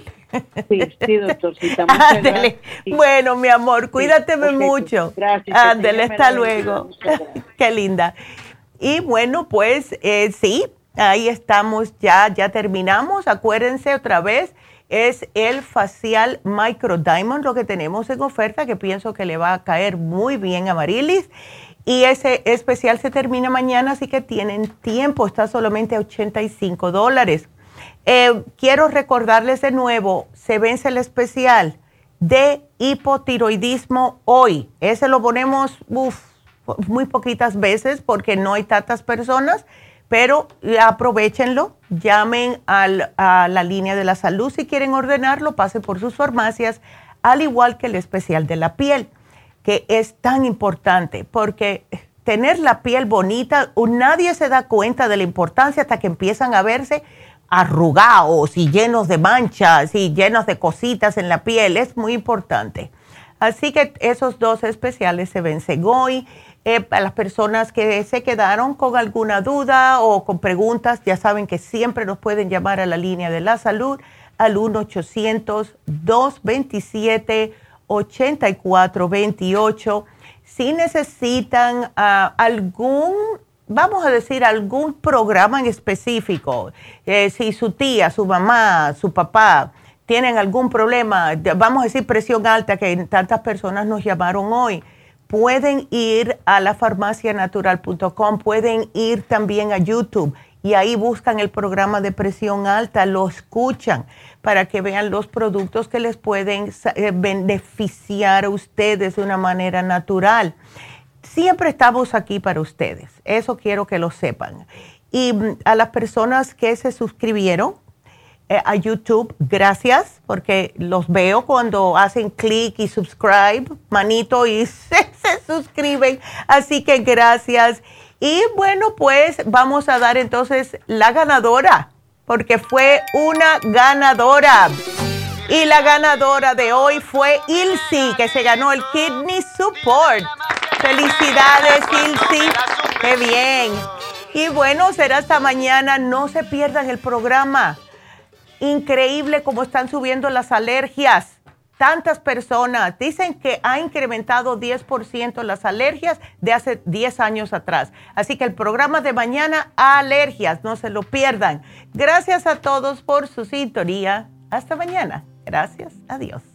Sí, sí, doctorcita. *laughs* Bueno, mi amor, cuídateme mucho. Gracias. Ándele, hasta luego. *laughs* Qué linda. Y bueno, pues eh, sí, ahí estamos ya, ya terminamos. Acuérdense otra vez, es el facial Micro Diamond lo que tenemos en oferta, que pienso que le va a caer muy bien a Marilis. Y ese especial se termina mañana, así que tienen tiempo, está solamente a 85 dólares. Eh, quiero recordarles de nuevo, se vence el especial de hipotiroidismo hoy. Ese lo ponemos muy poquitas veces porque no hay tantas personas, pero aprovechenlo, llamen a la línea de la salud si quieren ordenarlo, pasen por sus farmacias, al igual que el especial de la piel, que es tan importante porque tener la piel bonita, nadie se da cuenta de la importancia hasta que empiezan a verse arrugados y llenos de manchas y llenos de cositas en la piel. Es muy importante. Así que esos dos especiales se vencen hoy. Eh, para las personas que se quedaron con alguna duda o con preguntas, ya saben que siempre nos pueden llamar a la línea de la salud al 1-800-227-8428. Si necesitan ah, algún vamos a decir, algún programa en específico, eh, si su tía, su mamá, su papá tienen algún problema, vamos a decir presión alta, que tantas personas nos llamaron hoy, pueden ir a la farmacianatural.com, pueden ir también a YouTube y ahí buscan el programa de presión alta, lo escuchan para que vean los productos que les pueden eh, beneficiar a ustedes de una manera natural siempre estamos aquí para ustedes. Eso quiero que lo sepan. Y mm, a las personas que se suscribieron a YouTube, gracias, porque los veo cuando hacen clic y subscribe, manito, y *laughs* se, suscriben. Así que gracias. Y bueno, pues vamos a dar entonces la ganadora, porque fue una ganadora. Y la ganadora de hoy fue Ilsi, que se ganó el Kidney Support. Felicidades, Ilsi. Qué bien. Y bueno, será hasta mañana. No se pierdan el programa. Increíble cómo están subiendo las alergias. Tantas personas dicen que ha incrementado 10% las alergias de hace 10 años atrás. Así que el programa de mañana, alergias, no se lo pierdan. Gracias a todos por su sintonía. Hasta mañana. Gracias. Adiós.